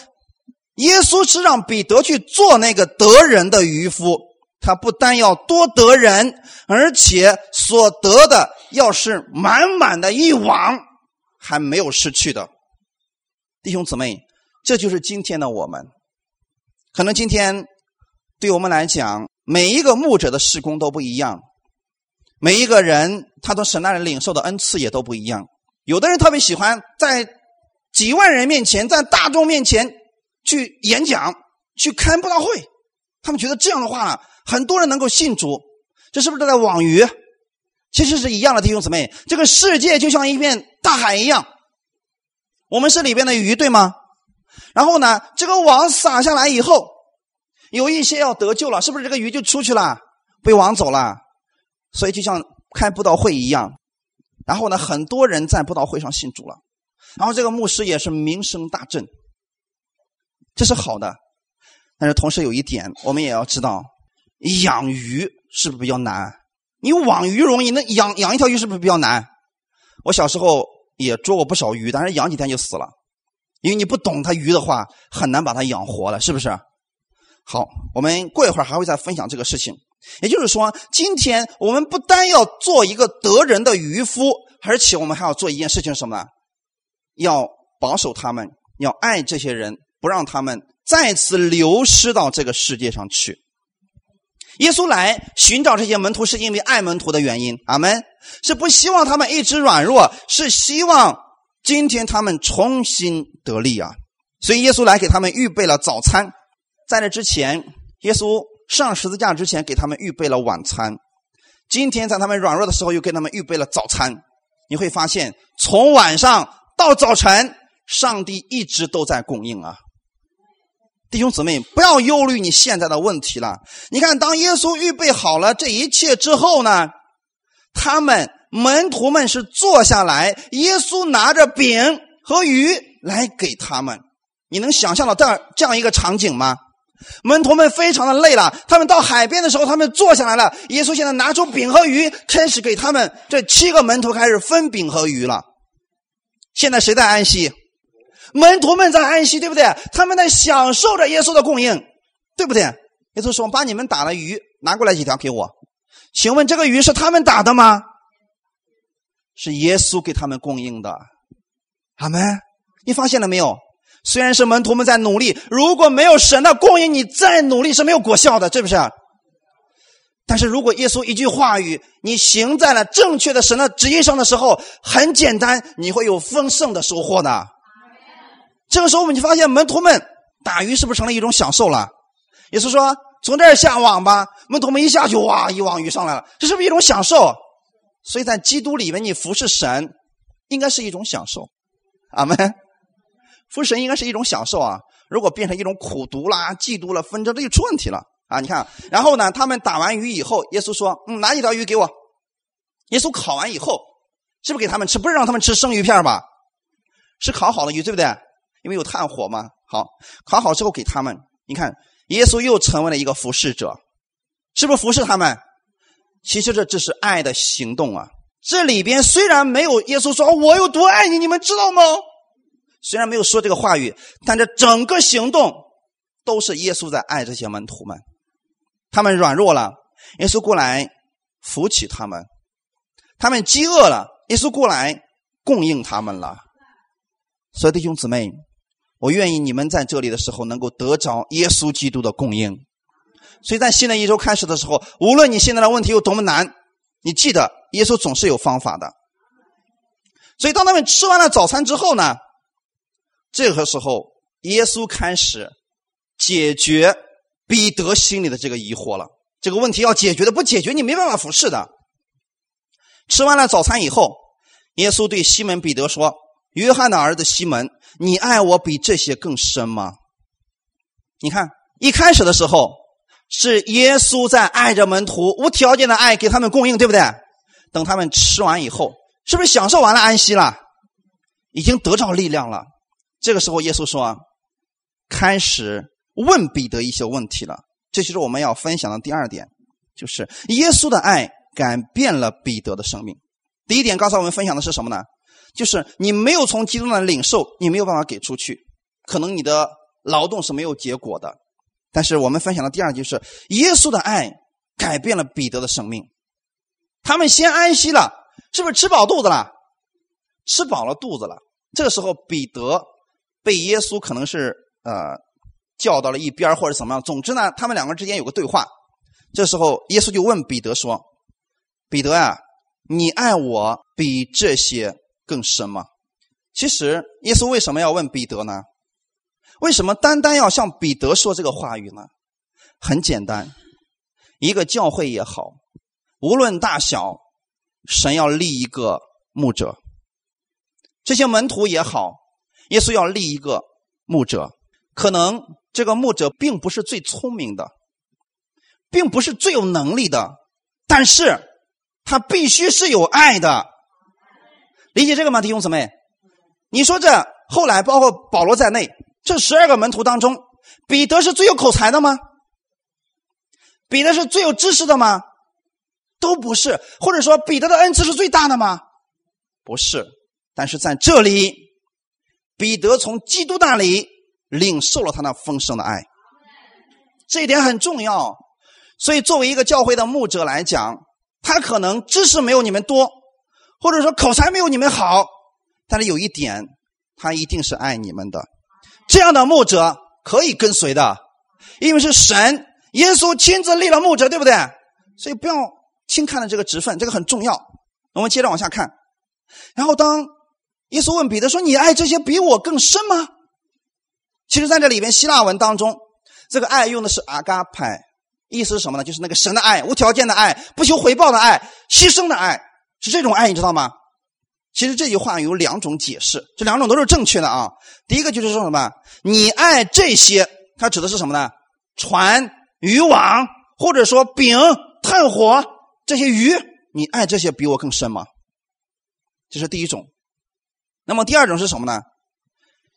耶稣是让彼得去做那个得人的渔夫。他不但要多得人，而且所得的要是满满的一网，还没有失去的。弟兄姊妹，这就是今天的我们。可能今天对我们来讲，每一个牧者的事工都不一样，每一个人他从神那里领受的恩赐也都不一样。有的人特别喜欢在几万人面前，在大众面前去演讲、去开布道会，他们觉得这样的话。很多人能够信主，这是不是在网鱼？其实是一样的，弟兄姊妹。这个世界就像一片大海一样，我们是里边的鱼，对吗？然后呢，这个网撒下来以后，有一些要得救了，是不是这个鱼就出去了，被网走了？所以就像开布道会一样，然后呢，很多人在布道会上信主了，然后这个牧师也是名声大振，这是好的。但是同时有一点，我们也要知道。养鱼是不是比较难？你网鱼容易，那养养一条鱼是不是比较难？我小时候也捉过不少鱼，但是养几天就死了，因为你不懂它鱼的话，很难把它养活了，是不是？好，我们过一会儿还会再分享这个事情。也就是说，今天我们不单要做一个得人的渔夫，而且我们还要做一件事情，什么呢？要保守他们，要爱这些人，不让他们再次流失到这个世界上去。耶稣来寻找这些门徒，是因为爱门徒的原因。阿门，是不希望他们一直软弱，是希望今天他们重新得力啊！所以耶稣来给他们预备了早餐，在那之前，耶稣上十字架之前给他们预备了晚餐。今天在他们软弱的时候，又给他们预备了早餐。你会发现，从晚上到早晨，上帝一直都在供应啊！弟兄姊妹，不要忧虑你现在的问题了。你看，当耶稣预备好了这一切之后呢，他们门徒们是坐下来，耶稣拿着饼和鱼来给他们。你能想象到这样这样一个场景吗？门徒们非常的累了，他们到海边的时候，他们坐下来了。耶稣现在拿出饼和鱼，开始给他们这七个门徒开始分饼和鱼了。现在谁在安息？门徒们在安息，对不对？他们在享受着耶稣的供应，对不对？耶稣说：“把你们打的鱼拿过来几条给我。”请问这个鱼是他们打的吗？是耶稣给他们供应的。阿门。你发现了没有？虽然是门徒们在努力，如果没有神的供应，你再努力是没有果效的，是不是？但是如果耶稣一句话语，你行在了正确的神的旨意上的时候，很简单，你会有丰盛的收获的。这个时候，我们就发现门徒们打鱼是不是成了一种享受了？也是说，从这儿下网吧，门徒们一下就哇，一网鱼上来了，这是不是一种享受？所以在基督里面，你服侍神，应该是一种享受。阿门。服侍神应该是一种享受啊！如果变成一种苦读啦、嫉妒了、纷争，这就出问题了啊！你看，然后呢，他们打完鱼以后，耶稣说：“嗯，拿一条鱼给我。”耶稣烤完以后，是不是给他们吃？不是让他们吃生鱼片吧？是烤好的鱼，对不对？因为有炭火嘛。好，烤好之后给他们。你看，耶稣又成为了一个服侍者，是不是服侍他们？其实这这是爱的行动啊！这里边虽然没有耶稣说“我有多爱你”，你们知道吗？虽然没有说这个话语，但这整个行动都是耶稣在爱这些门徒们。他们软弱了，耶稣过来扶起他们；他们饥饿了，耶稣过来供应他们了。所以弟兄姊妹，我愿意你们在这里的时候能够得着耶稣基督的供应。所以在新的一周开始的时候，无论你现在的问题有多么难，你记得耶稣总是有方法的。所以当他们吃完了早餐之后呢？这个时候，耶稣开始解决彼得心里的这个疑惑了。这个问题要解决的，不解决你没办法服侍的。吃完了早餐以后，耶稣对西门彼得说：“约翰的儿子西门，你爱我比这些更深吗？”你看，一开始的时候是耶稣在爱着门徒，无条件的爱给他们供应，对不对？等他们吃完以后，是不是享受完了安息了？已经得着力量了。这个时候，耶稣说：“开始问彼得一些问题了。”这就是我们要分享的第二点，就是耶稣的爱改变了彼得的生命。第一点，刚才我们分享的是什么呢？就是你没有从基督的领受，你没有办法给出去，可能你的劳动是没有结果的。但是我们分享的第二，就是耶稣的爱改变了彼得的生命。他们先安息了，是不是吃饱肚子了？吃饱了肚子了。这个时候，彼得。被耶稣可能是呃叫到了一边或者怎么样，总之呢，他们两个之间有个对话。这时候，耶稣就问彼得说：“彼得啊，你爱我比这些更深吗？”其实，耶稣为什么要问彼得呢？为什么单单要向彼得说这个话语呢？很简单，一个教会也好，无论大小，神要立一个牧者，这些门徒也好。耶稣要立一个牧者，可能这个牧者并不是最聪明的，并不是最有能力的，但是他必须是有爱的。理解这个吗，弟兄姊妹？你说这后来包括保罗在内，这十二个门徒当中，彼得是最有口才的吗？彼得是最有知识的吗？都不是。或者说彼得的恩赐是最大的吗？不是。但是在这里。彼得从基督那里领受了他那丰盛的爱，这一点很重要。所以，作为一个教会的牧者来讲，他可能知识没有你们多，或者说口才没有你们好，但是有一点，他一定是爱你们的。这样的牧者可以跟随的，因为是神耶稣亲自立了牧者，对不对？所以不要轻看了这个职分，这个很重要。我们接着往下看，然后当。耶稣问彼得说：“你爱这些比我更深吗？”其实，在这里边希腊文当中，这个爱用的是阿嘎派，意思是什么呢？就是那个神的爱，无条件的爱，不求回报的爱，牺牲的爱，是这种爱，你知道吗？其实这句话有两种解释，这两种都是正确的啊。第一个就是说什么？你爱这些，它指的是什么呢？船、渔网，或者说饼、炭火这些鱼，你爱这些比我更深吗？这是第一种。那么第二种是什么呢？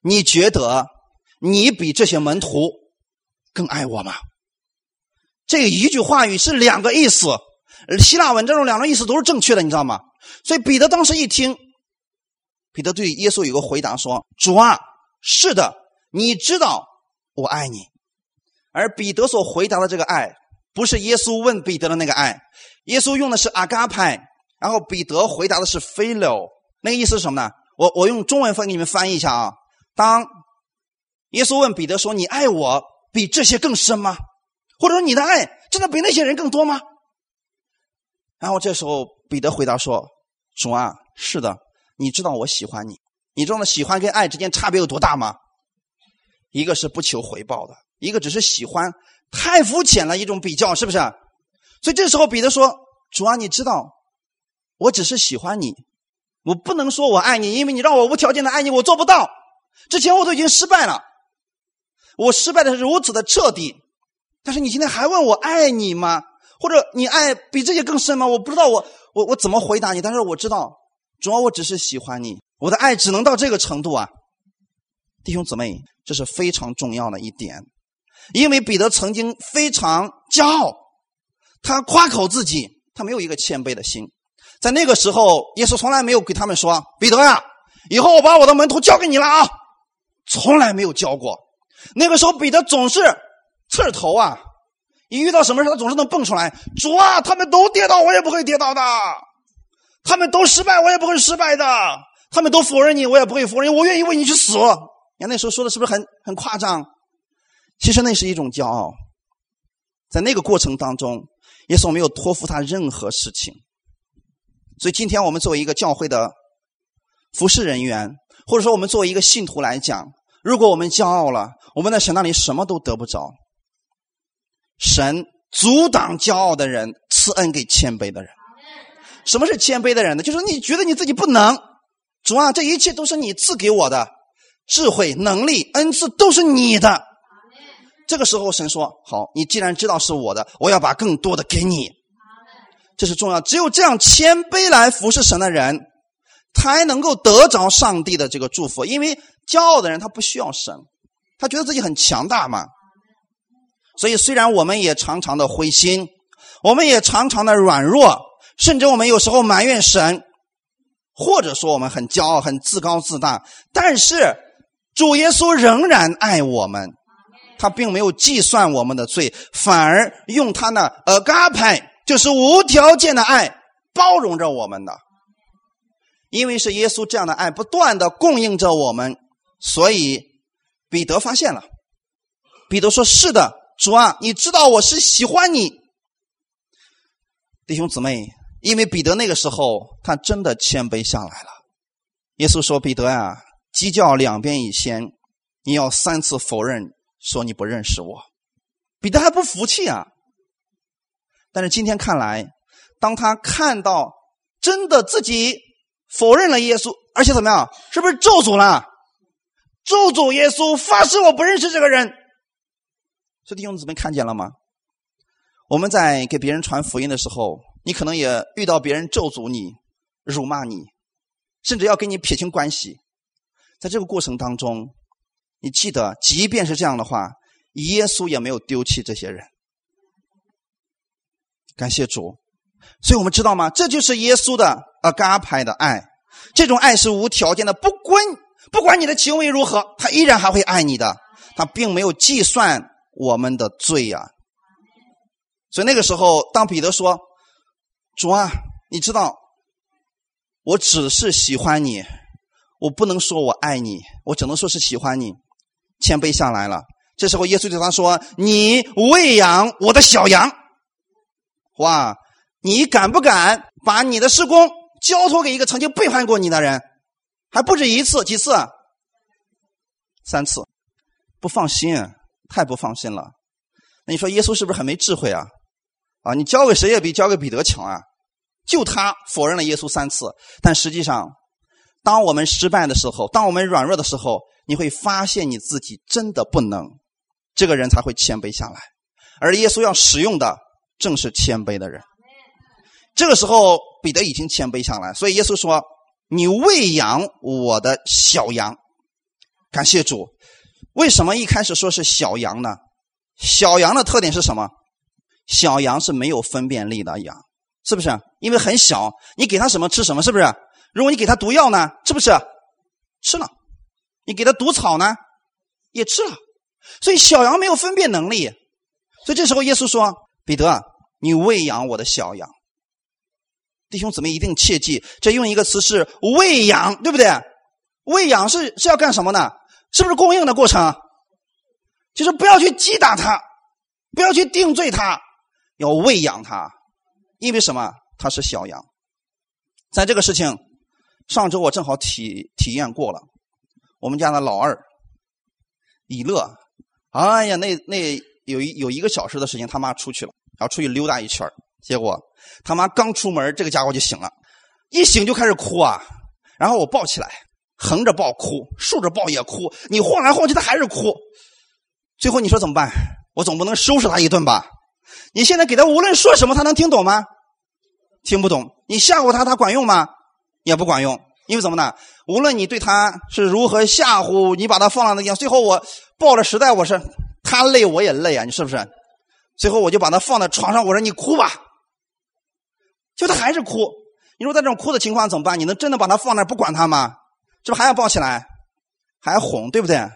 你觉得你比这些门徒更爱我吗？这一句话语是两个意思，希腊文这种两种意思都是正确的，你知道吗？所以彼得当时一听，彼得对耶稣有个回答说：“主啊，是的，你知道我爱你。”而彼得所回答的这个爱，不是耶稣问彼得的那个爱，耶稣用的是阿嘎派，然后彼得回答的是菲流，那个意思是什么呢？我我用中文翻给你们翻译一下啊。当耶稣问彼得说：“你爱我比这些更深吗？或者说你的爱真的比那些人更多吗？”然后这时候彼得回答说：“主啊，是的，你知道我喜欢你。你知道喜欢跟爱之间差别有多大吗？一个是不求回报的，一个只是喜欢，太肤浅了一种比较，是不是？所以这时候彼得说：‘主啊，你知道，我只是喜欢你。’我不能说我爱你，因为你让我无条件的爱你，我做不到。之前我都已经失败了，我失败的是如此的彻底。但是你今天还问我爱你吗？或者你爱比这些更深吗？我不知道我我我怎么回答你。但是我知道，主要我只是喜欢你，我的爱只能到这个程度啊，弟兄姊妹，这是非常重要的一点。因为彼得曾经非常骄傲，他夸口自己，他没有一个谦卑的心。在那个时候，耶稣从来没有给他们说：“彼得呀，以后我把我的门徒交给你了啊！”从来没有教过。那个时候，彼得总是刺头啊，一遇到什么事他总是能蹦出来。主啊，他们都跌倒，我也不会跌倒的；他们都失败，我也不会失败的；他们都否认你，我也不会否认。我愿意为你去死。你看那时候说的是不是很很夸张？其实那是一种骄傲。在那个过程当中，耶稣没有托付他任何事情。所以今天我们作为一个教会的服侍人员，或者说我们作为一个信徒来讲，如果我们骄傲了，我们在神那里什么都得不着。神阻挡骄傲的人，赐恩给谦卑的人。什么是谦卑的人呢？就是你觉得你自己不能，主啊，这一切都是你赐给我的智慧、能力、恩赐，都是你的。这个时候，神说：“好，你既然知道是我的，我要把更多的给你。”这是重要，只有这样谦卑来服侍神的人，才能够得着上帝的这个祝福。因为骄傲的人他不需要神，他觉得自己很强大嘛。所以虽然我们也常常的灰心，我们也常常的软弱，甚至我们有时候埋怨神，或者说我们很骄傲、很自高自大，但是主耶稣仍然爱我们，他并没有计算我们的罪，反而用他那 agape，。就是无条件的爱包容着我们的，因为是耶稣这样的爱不断的供应着我们，所以彼得发现了。彼得说：“是的，主啊，你知道我是喜欢你。”弟兄姊妹，因为彼得那个时候他真的谦卑下来了。耶稣说：“彼得呀，鸡叫两边以先，你要三次否认说你不认识我。”彼得还不服气啊。但是今天看来，当他看到真的自己否认了耶稣，而且怎么样？是不是咒诅了？咒诅耶稣，发誓我不认识这个人。这弟兄姊妹看见了吗？我们在给别人传福音的时候，你可能也遇到别人咒诅你、辱骂你，甚至要跟你撇清关系。在这个过程当中，你记得，即便是这样的话，耶稣也没有丢弃这些人。感谢主，所以我们知道吗？这就是耶稣的阿嘎派的爱，这种爱是无条件的，不管不管你的行为如何，他依然还会爱你的，他并没有计算我们的罪呀。所以那个时候，当彼得说：“主啊，你知道，我只是喜欢你，我不能说我爱你，我只能说是喜欢你。”谦卑下来了。这时候，耶稣对他说：“你喂养我的小羊。”哇，你敢不敢把你的施工交托给一个曾经背叛过你的人？还不止一次，几次？三次，不放心，太不放心了。那你说耶稣是不是很没智慧啊？啊，你交给谁也比交给彼得强啊！就他否认了耶稣三次，但实际上，当我们失败的时候，当我们软弱的时候，你会发现你自己真的不能，这个人才会谦卑下来，而耶稣要使用的。正是谦卑的人。这个时候，彼得已经谦卑下来，所以耶稣说：“你喂养我的小羊。”感谢主。为什么一开始说是小羊呢？小羊的特点是什么？小羊是没有分辨力的羊，是不是？因为很小，你给它什么吃什么，是不是？如果你给它毒药呢，是不是？吃了。你给它毒草呢，也吃了。所以小羊没有分辨能力。所以这时候耶稣说：“彼得。”你喂养我的小羊，弟兄姊妹一定切记，这用一个词是喂养，对不对？喂养是是要干什么呢？是不是供应的过程？就是不要去击打它，不要去定罪它，要喂养它，因为什么？它是小羊。在这个事情，上周我正好体体验过了。我们家的老二以乐，哎呀，那那有一有一个小时的时间，他妈出去了。然后出去溜达一圈结果他妈刚出门，这个家伙就醒了，一醒就开始哭啊！然后我抱起来，横着抱哭，竖着抱也哭，你晃来晃去他还是哭，最后你说怎么办？我总不能收拾他一顿吧？你现在给他无论说什么，他能听懂吗？听不懂。你吓唬他，他管用吗？也不管用。因为怎么呢？无论你对他是如何吓唬，你把他放到那地方，最后我抱着，实在我是他累我也累啊，你是不是？最后我就把他放在床上，我说你哭吧，就他还是哭。你说在这种哭的情况怎么办？你能真的把他放那不管他吗？是不是还要抱起来，还要哄，对不对？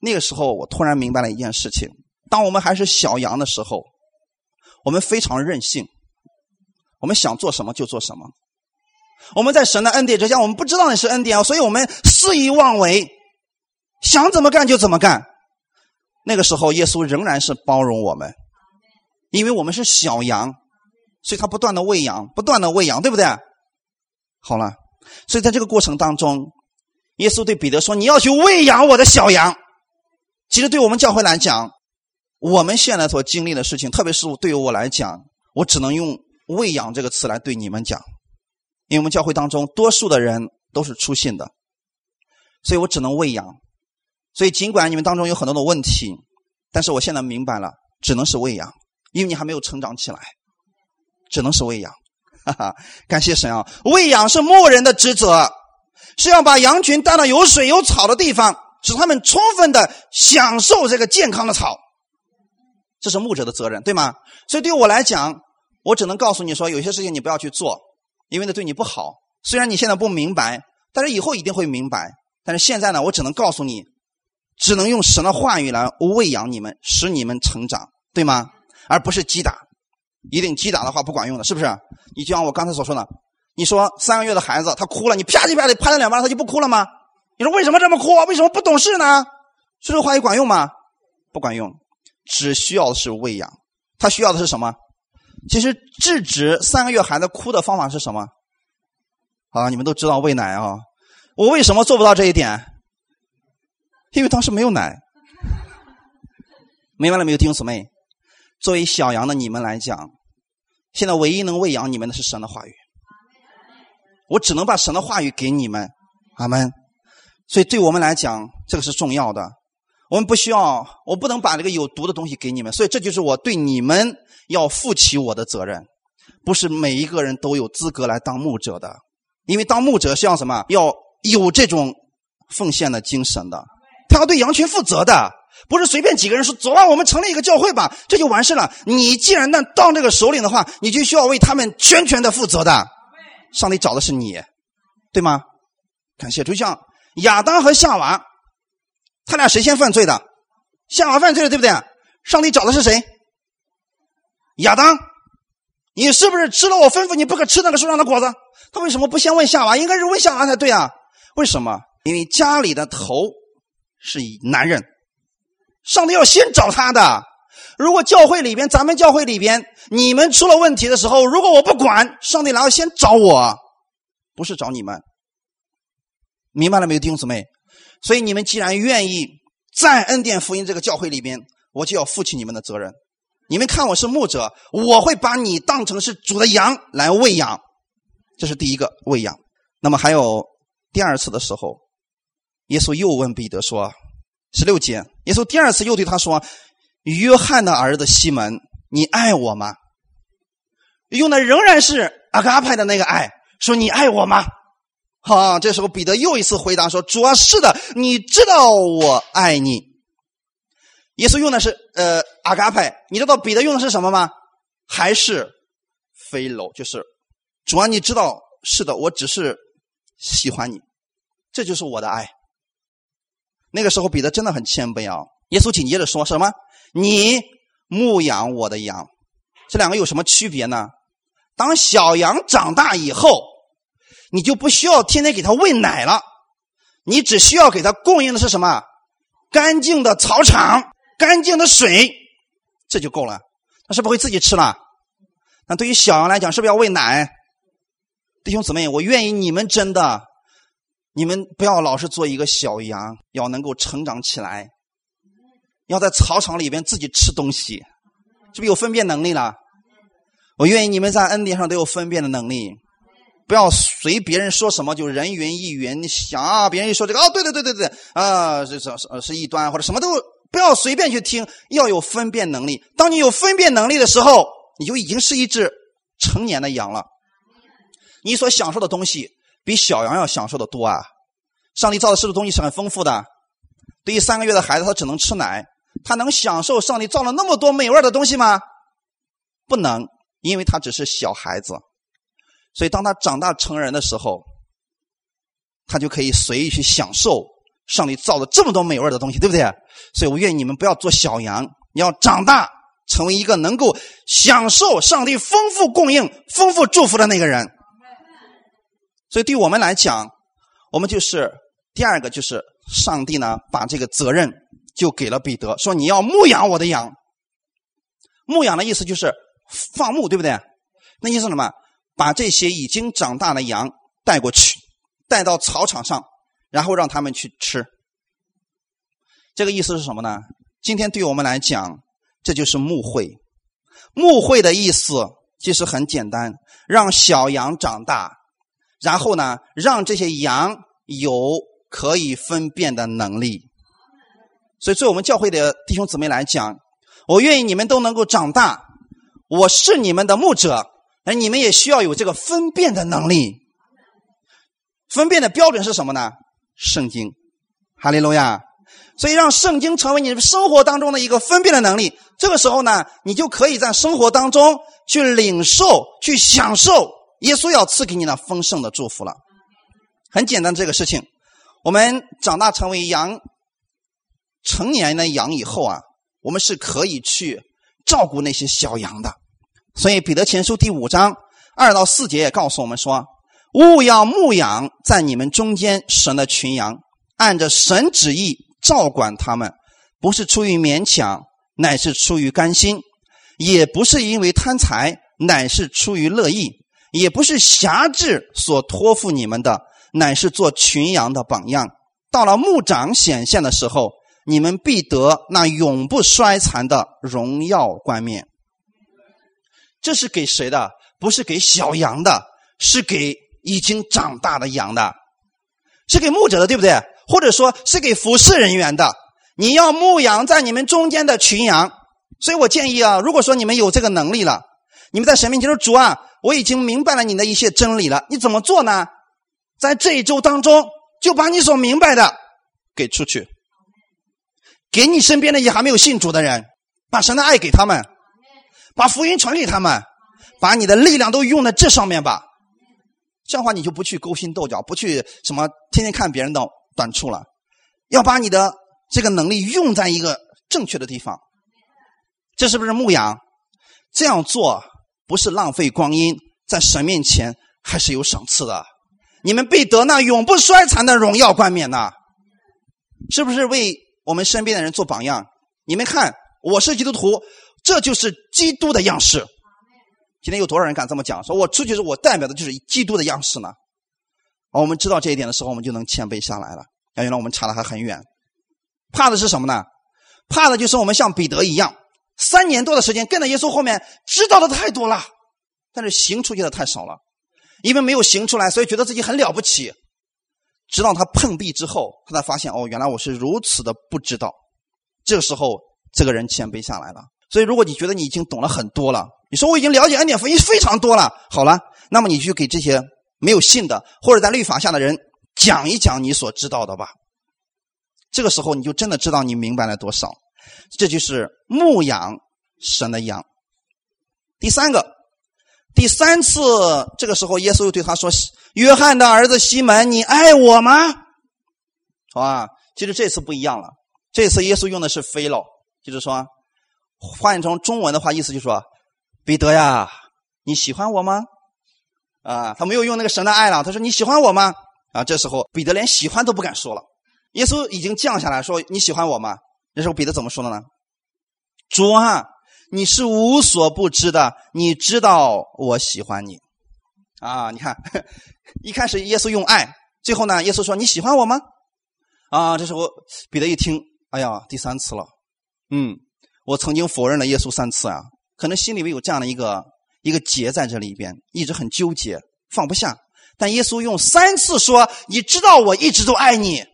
那个时候我突然明白了一件事情：当我们还是小羊的时候，我们非常任性。我们想做什么就做什么，我们在神的恩典之下，我们不知道那是恩典啊，所以我们肆意妄为，想怎么干就怎么干。那个时候，耶稣仍然是包容我们，因为我们是小羊，所以他不断的喂养，不断的喂养，对不对？好了，所以在这个过程当中，耶稣对彼得说：“你要去喂养我的小羊。”其实，对我们教会来讲，我们现在所经历的事情，特别是对于我来讲，我只能用。喂养这个词来对你们讲，因为我们教会当中多数的人都是出信的，所以我只能喂养。所以尽管你们当中有很多的问题，但是我现在明白了，只能是喂养，因为你还没有成长起来，只能是喂养。哈哈，感谢神啊！喂养是牧人的职责，是要把羊群带到有水有草的地方，使他们充分的享受这个健康的草，这是牧者的责任，对吗？所以对我来讲。我只能告诉你说，有些事情你不要去做，因为那对你不好。虽然你现在不明白，但是以后一定会明白。但是现在呢，我只能告诉你，只能用神的话语来喂养你们，使你们成长，对吗？而不是击打，一定击打的话不管用的，是不是？你就像我刚才所说的，你说三个月的孩子他哭了，你啪叽啪叽拍他两巴掌，他就不哭了吗？你说为什么这么哭？为什么不懂事呢？说这话语管用吗？不管用，只需要的是喂养，他需要的是什么？其实制止三个月孩子哭的方法是什么？啊，你们都知道喂奶啊。我为什么做不到这一点？因为当时没有奶。明白了没有，弟兄姊妹？作为小羊的你们来讲，现在唯一能喂养你们的是神的话语。我只能把神的话语给你们，阿门。所以对我们来讲，这个是重要的。我们不需要，我不能把这个有毒的东西给你们，所以这就是我对你们要负起我的责任。不是每一个人都有资格来当牧者的，因为当牧者是要什么？要有这种奉献的精神的，他要对羊群负责的，不是随便几个人说走啊，我们成立一个教会吧，这就完事了。你既然那当这个首领的话，你就需要为他们全权的负责的。上帝找的是你，对吗？感谢，就像亚当和夏娃。他俩谁先犯罪的？夏娃犯罪了，对不对？上帝找的是谁？亚当，你是不是吃了我吩咐你不可吃那个树上的果子？他为什么不先问夏娃？应该是问夏娃才对啊？为什么？因为家里的头是男人，上帝要先找他的。如果教会里边，咱们教会里边，你们出了问题的时候，如果我不管，上帝然后先找我，不是找你们。明白了没有，弟兄姊妹？所以你们既然愿意在恩典福音这个教会里边，我就要负起你们的责任。你们看我是牧者，我会把你当成是主的羊来喂养，这是第一个喂养。那么还有第二次的时候，耶稣又问彼得说：“十六节，耶稣第二次又对他说：‘约翰的儿子西门，你爱我吗？’用的仍然是阿嘎派的那个爱，说你爱我吗？”好，这时候彼得又一次回答说：“主啊，是的，你知道我爱你。”耶稣用的是呃阿嘎派，你知道彼得用的是什么吗？还是菲楼？就是主啊，你知道是的，我只是喜欢你，这就是我的爱。那个时候彼得真的很谦卑啊。耶稣紧接着说什么？你牧养我的羊，这两个有什么区别呢？当小羊长大以后。你就不需要天天给它喂奶了，你只需要给它供应的是什么？干净的草场、干净的水，这就够了。它是不会自己吃了。那对于小羊来讲，是不是要喂奶？弟兄姊妹，我愿意你们真的，你们不要老是做一个小羊，要能够成长起来，要在草场里边自己吃东西，是不是有分辨能力了？我愿意你们在恩典上都有分辨的能力。不要随别人说什么就人云亦云。你想啊，别人一说这个，哦，对对对对对，啊，这这是是异端或者什么都不要随便去听，要有分辨能力。当你有分辨能力的时候，你就已经是一只成年的羊了。你所享受的东西比小羊要享受的多啊！上帝造的是的东西是很丰富的。对于三个月的孩子，他只能吃奶，他能享受上帝造了那么多美味的东西吗？不能，因为他只是小孩子。所以，当他长大成人的时候，他就可以随意去享受上帝造的这么多美味的东西，对不对？所以我愿意你们不要做小羊，你要长大，成为一个能够享受上帝丰富供应、丰富祝福的那个人。所以，对我们来讲，我们就是第二个，就是上帝呢，把这个责任就给了彼得，说你要牧养我的羊。牧养的意思就是放牧，对不对？那意思什么？把这些已经长大的羊带过去，带到草场上，然后让他们去吃。这个意思是什么呢？今天对我们来讲，这就是牧会。牧会的意思其实很简单，让小羊长大，然后呢，让这些羊有可以分辨的能力。所以，对我们教会的弟兄姊妹来讲，我愿意你们都能够长大。我是你们的牧者。而你们也需要有这个分辨的能力。分辨的标准是什么呢？圣经，哈利路亚。所以让圣经成为你生活当中的一个分辨的能力。这个时候呢，你就可以在生活当中去领受、去享受耶稣要赐给你的丰盛的祝福了。很简单，这个事情，我们长大成为羊、成年的羊以后啊，我们是可以去照顾那些小羊的。所以，彼得前书第五章二到四节也告诉我们说：“勿要牧养在你们中间神的群羊，按着神旨意照管他们，不是出于勉强，乃是出于甘心；也不是因为贪财，乃是出于乐意；也不是辖制所托付你们的，乃是做群羊的榜样。到了牧长显现的时候，你们必得那永不衰残的荣耀冠冕。”这是给谁的？不是给小羊的，是给已经长大的羊的，是给牧者的，对不对？或者说是给服侍人员的。你要牧羊在你们中间的群羊，所以我建议啊，如果说你们有这个能力了，你们在神面前说：“主啊，我已经明白了你的一些真理了。”你怎么做呢？在这一周当中，就把你所明白的给出去，给你身边的也还没有信主的人，把神的爱给他们。把福音传给他们，把你的力量都用在这上面吧。这样的话，你就不去勾心斗角，不去什么天天看别人的短处了。要把你的这个能力用在一个正确的地方。这是不是牧羊？这样做不是浪费光阴，在神面前还是有赏赐的。你们必得那永不衰残的荣耀冠冕呐！是不是为我们身边的人做榜样？你们看，我是基督徒。这就是基督的样式。今天有多少人敢这么讲？说我出去时我代表的就是基督的样式呢？我们知道这一点的时候，我们就能谦卑下来了。原来我们差的还很远。怕的是什么呢？怕的就是我们像彼得一样，三年多的时间跟在耶稣后面，知道的太多了，但是行出去的太少了。因为没有行出来，所以觉得自己很了不起。直到他碰壁之后，他才发现哦，原来我是如此的不知道。这个时候，这个人谦卑下来了。所以，如果你觉得你已经懂了很多了，你说我已经了解恩典福音非常多了，好了，那么你就给这些没有信的或者在律法下的人讲一讲你所知道的吧。这个时候，你就真的知道你明白了多少。这就是牧养神的羊。第三个，第三次，这个时候耶稣又对他说：“约翰的儿子西门，你爱我吗？”好吧，其实这次不一样了，这次耶稣用的是 p h l 就是说。换成中文的话，意思就是说：“彼得呀，你喜欢我吗？”啊，他没有用那个神的爱了。他说：“你喜欢我吗？”啊，这时候彼得连喜欢都不敢说了。耶稣已经降下来说：“你喜欢我吗？”那时候彼得怎么说的呢？主啊，你是无所不知的，你知道我喜欢你。啊，你看，一开始耶稣用爱，最后呢，耶稣说：“你喜欢我吗？”啊，这时候彼得一听，哎呀，第三次了，嗯。我曾经否认了耶稣三次啊，可能心里面有这样的一个一个结在这里边，一直很纠结，放不下。但耶稣用三次说：“你知道我一直都爱你。”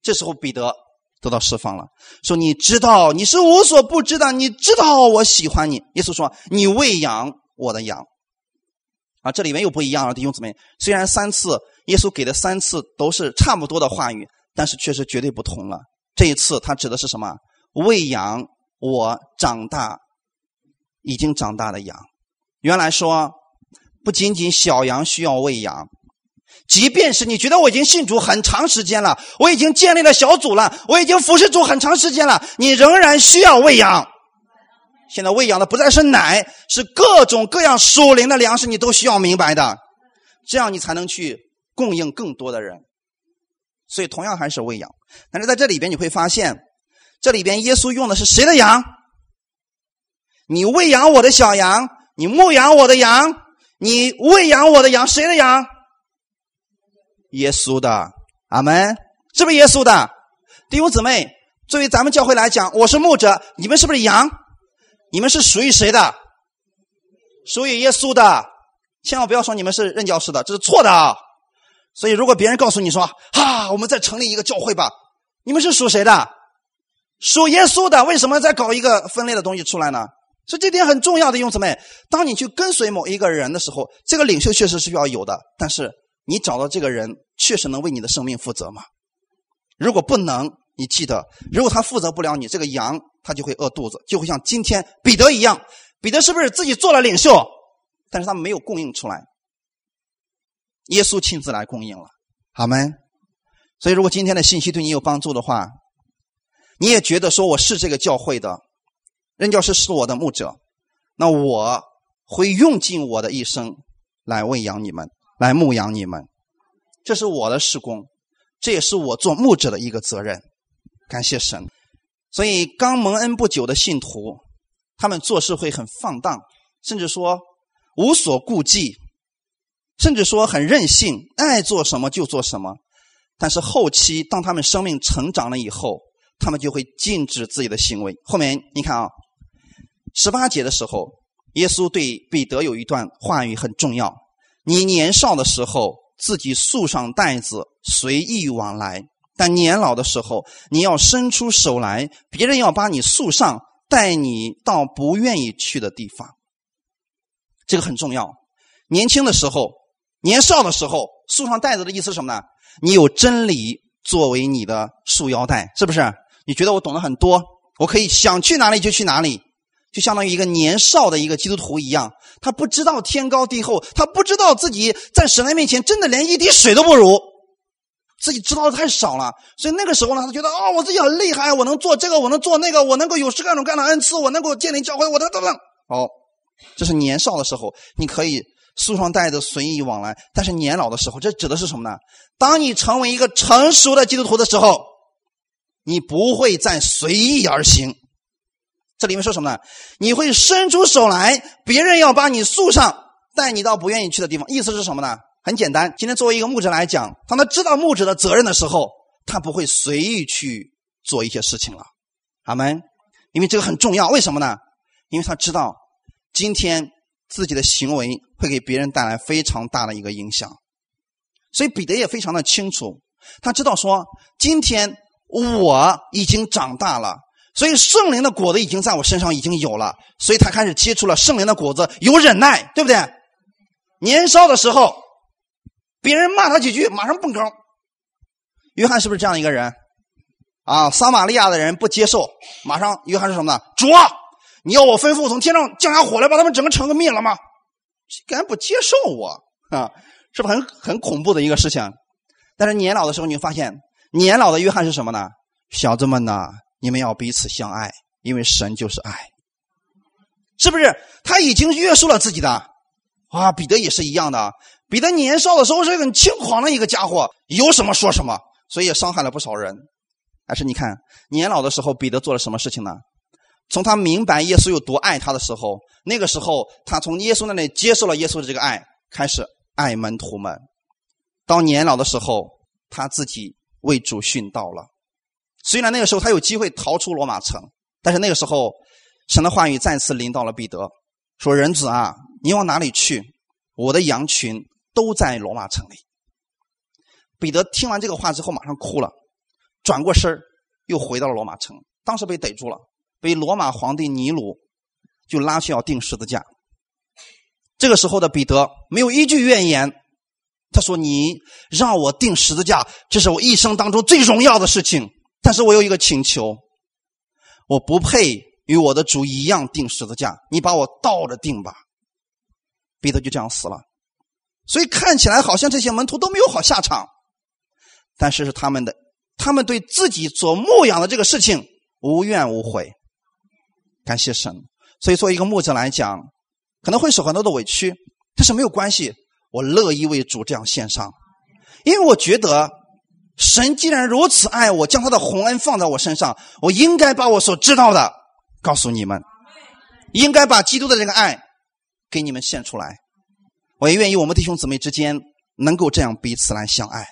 这时候彼得得到释放了，说：“你知道你是无所不知的，你知道我喜欢你。”耶稣说：“你喂养我的羊。”啊，这里面又不一样了，弟兄姊妹。虽然三次耶稣给的三次都是差不多的话语，但是确实绝对不同了。这一次他指的是什么？喂养我长大、已经长大的羊。原来说，不仅仅小羊需要喂养。即便是你觉得我已经信主很长时间了，我已经建立了小组了，我已经服侍主很长时间了，你仍然需要喂养。现在喂养的不再是奶，是各种各样属灵的粮食，你都需要明白的，这样你才能去供应更多的人。所以同样还是喂养，但是在这里边你会发现，这里边耶稣用的是谁的羊？你喂养我的小羊，你牧养我的羊，你喂养我的羊，谁的羊？耶稣的，阿门，是不是耶稣的？弟兄姊妹，作为咱们教会来讲，我是牧者，你们是不是羊？你们是属于谁的？属于耶稣的。千万不要说你们是任教师的，这是错的啊！所以，如果别人告诉你说：“哈，我们再成立一个教会吧。”你们是属谁的？属耶稣的。为什么再搞一个分类的东西出来呢？所以这点很重要的，弟兄姊妹。当你去跟随某一个人的时候，这个领袖确实是要有的，但是。你找到这个人，确实能为你的生命负责吗？如果不能，你记得，如果他负责不了你，这个羊他就会饿肚子，就会像今天彼得一样。彼得是不是自己做了领袖，但是他没有供应出来？耶稣亲自来供应了，好吗？所以，如果今天的信息对你有帮助的话，你也觉得说我是这个教会的任教师，是我的牧者，那我会用尽我的一生来喂养你们。来牧养你们，这是我的施工，这也是我做牧者的一个责任。感谢神。所以刚蒙恩不久的信徒，他们做事会很放荡，甚至说无所顾忌，甚至说很任性，爱做什么就做什么。但是后期当他们生命成长了以后，他们就会禁止自己的行为。后面你看啊，十八节的时候，耶稣对彼得有一段话语很重要。你年少的时候，自己束上带子，随意往来；但年老的时候，你要伸出手来，别人要把你束上，带你到不愿意去的地方。这个很重要。年轻的时候，年少的时候，束上带子的意思是什么呢？你有真理作为你的束腰带，是不是？你觉得我懂得很多，我可以想去哪里就去哪里。就相当于一个年少的一个基督徒一样，他不知道天高地厚，他不知道自己在神的面前真的连一滴水都不如，自己知道的太少了。所以那个时候呢，他觉得啊，我自己很厉害，我能做这个，我能做那个，我能够有各种各样的恩赐，我能够建立教会，我等等等。哦，这是年少的时候，你可以束上带子随意往来。但是年老的时候，这指的是什么呢？当你成为一个成熟的基督徒的时候，你不会再随意而行。这里面说什么呢？你会伸出手来，别人要把你束上，带你到不愿意去的地方。意思是什么呢？很简单。今天作为一个牧者来讲，当他知道牧者的责任的时候，他不会随意去做一些事情了。阿门。因为这个很重要。为什么呢？因为他知道今天自己的行为会给别人带来非常大的一个影响。所以彼得也非常的清楚，他知道说，今天我已经长大了。所以圣灵的果子已经在我身上已经有了，所以他开始接触了圣灵的果子，有忍耐，对不对？年少的时候，别人骂他几句，马上蹦高。约翰是不是这样一个人？啊，撒玛利亚的人不接受，马上约翰是什么呢？主啊，你要我吩咐从天上降下火来，把他们整个城给灭了吗？敢不接受我啊？是不是很很恐怖的一个事情？但是年老的时候，你会发现，年老的约翰是什么呢？小子们呐！你们要彼此相爱，因为神就是爱，是不是？他已经约束了自己的，啊，彼得也是一样的。彼得年少的时候是很轻狂的一个家伙，有什么说什么，所以也伤害了不少人。但是你看，年老的时候，彼得做了什么事情呢？从他明白耶稣有多爱他的时候，那个时候他从耶稣那里接受了耶稣的这个爱，开始爱门徒们。到年老的时候，他自己为主殉道了。虽然那个时候他有机会逃出罗马城，但是那个时候，神的话语再次临到了彼得，说：“人子啊，你往哪里去？我的羊群都在罗马城里。彼得听完这个话之后，马上哭了，转过身又回到了罗马城。当时被逮住了，被罗马皇帝尼禄就拉去要钉十字架。这个时候的彼得没有一句怨言，他说：“你让我钉十字架，这是我一生当中最荣耀的事情。但是我有一个请求，我不配与我的主一样钉十字架，你把我倒着钉吧。”彼得就这样死了。所以看起来好像这些门徒都没有好下场，但是是他们的，他们对自己所牧养的这个事情无怨无悔。感谢神。所以作为一个牧者来讲，可能会受很多的委屈，但是没有关系，我乐意为主这样献上，因为我觉得神既然如此爱我，将他的洪恩放在我身上，我应该把我所知道的告诉你们，应该把基督的这个爱给你们献出来。我也愿意我们弟兄姊妹之间能够这样彼此来相爱，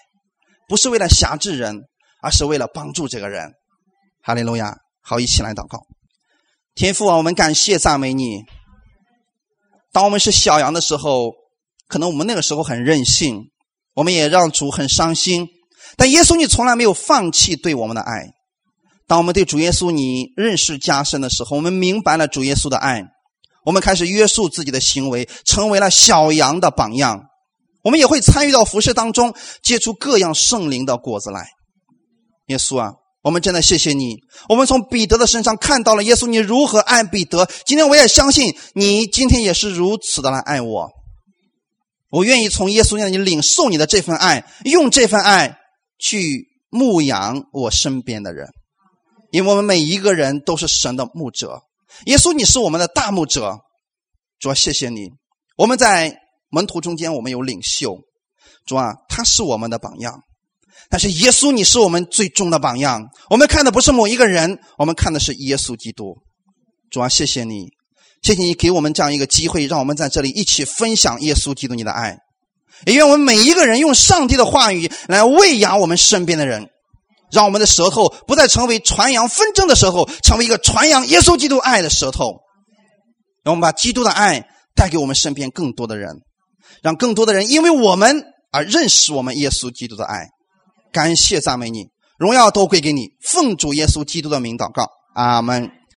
不是为了辖制人，而是为了帮助这个人。哈利路亚！好，一起来祷告。天父啊，我们感谢赞美你。当我们是小羊的时候，可能我们那个时候很任性，我们也让主很伤心。但耶稣，你从来没有放弃对我们的爱。当我们对主耶稣你认识加深的时候，我们明白了主耶稣的爱。我们开始约束自己的行为，成为了小羊的榜样。我们也会参与到服饰当中，结出各样圣灵的果子来。耶稣啊，我们真的谢谢你。我们从彼得的身上看到了耶稣你如何爱彼得。今天我也相信你，今天也是如此的来爱我。我愿意从耶稣那里领受你的这份爱，用这份爱去牧养我身边的人，因为我们每一个人都是神的牧者。耶稣，你是我们的大牧者，主啊，谢谢你。我们在门徒中间，我们有领袖，主啊，他是我们的榜样。但是耶稣，你是我们最终的榜样。我们看的不是某一个人，我们看的是耶稣基督。主啊，谢谢你，谢谢你给我们这样一个机会，让我们在这里一起分享耶稣基督你的爱。也愿我们每一个人用上帝的话语来喂养我们身边的人。让我们的舌头不再成为传扬纷争的舌头，成为一个传扬耶稣基督爱的舌头。让我们把基督的爱带给我们身边更多的人，让更多的人因为我们而认识我们耶稣基督的爱。感谢赞美你，荣耀都归给你。奉主耶稣基督的名祷告，阿门。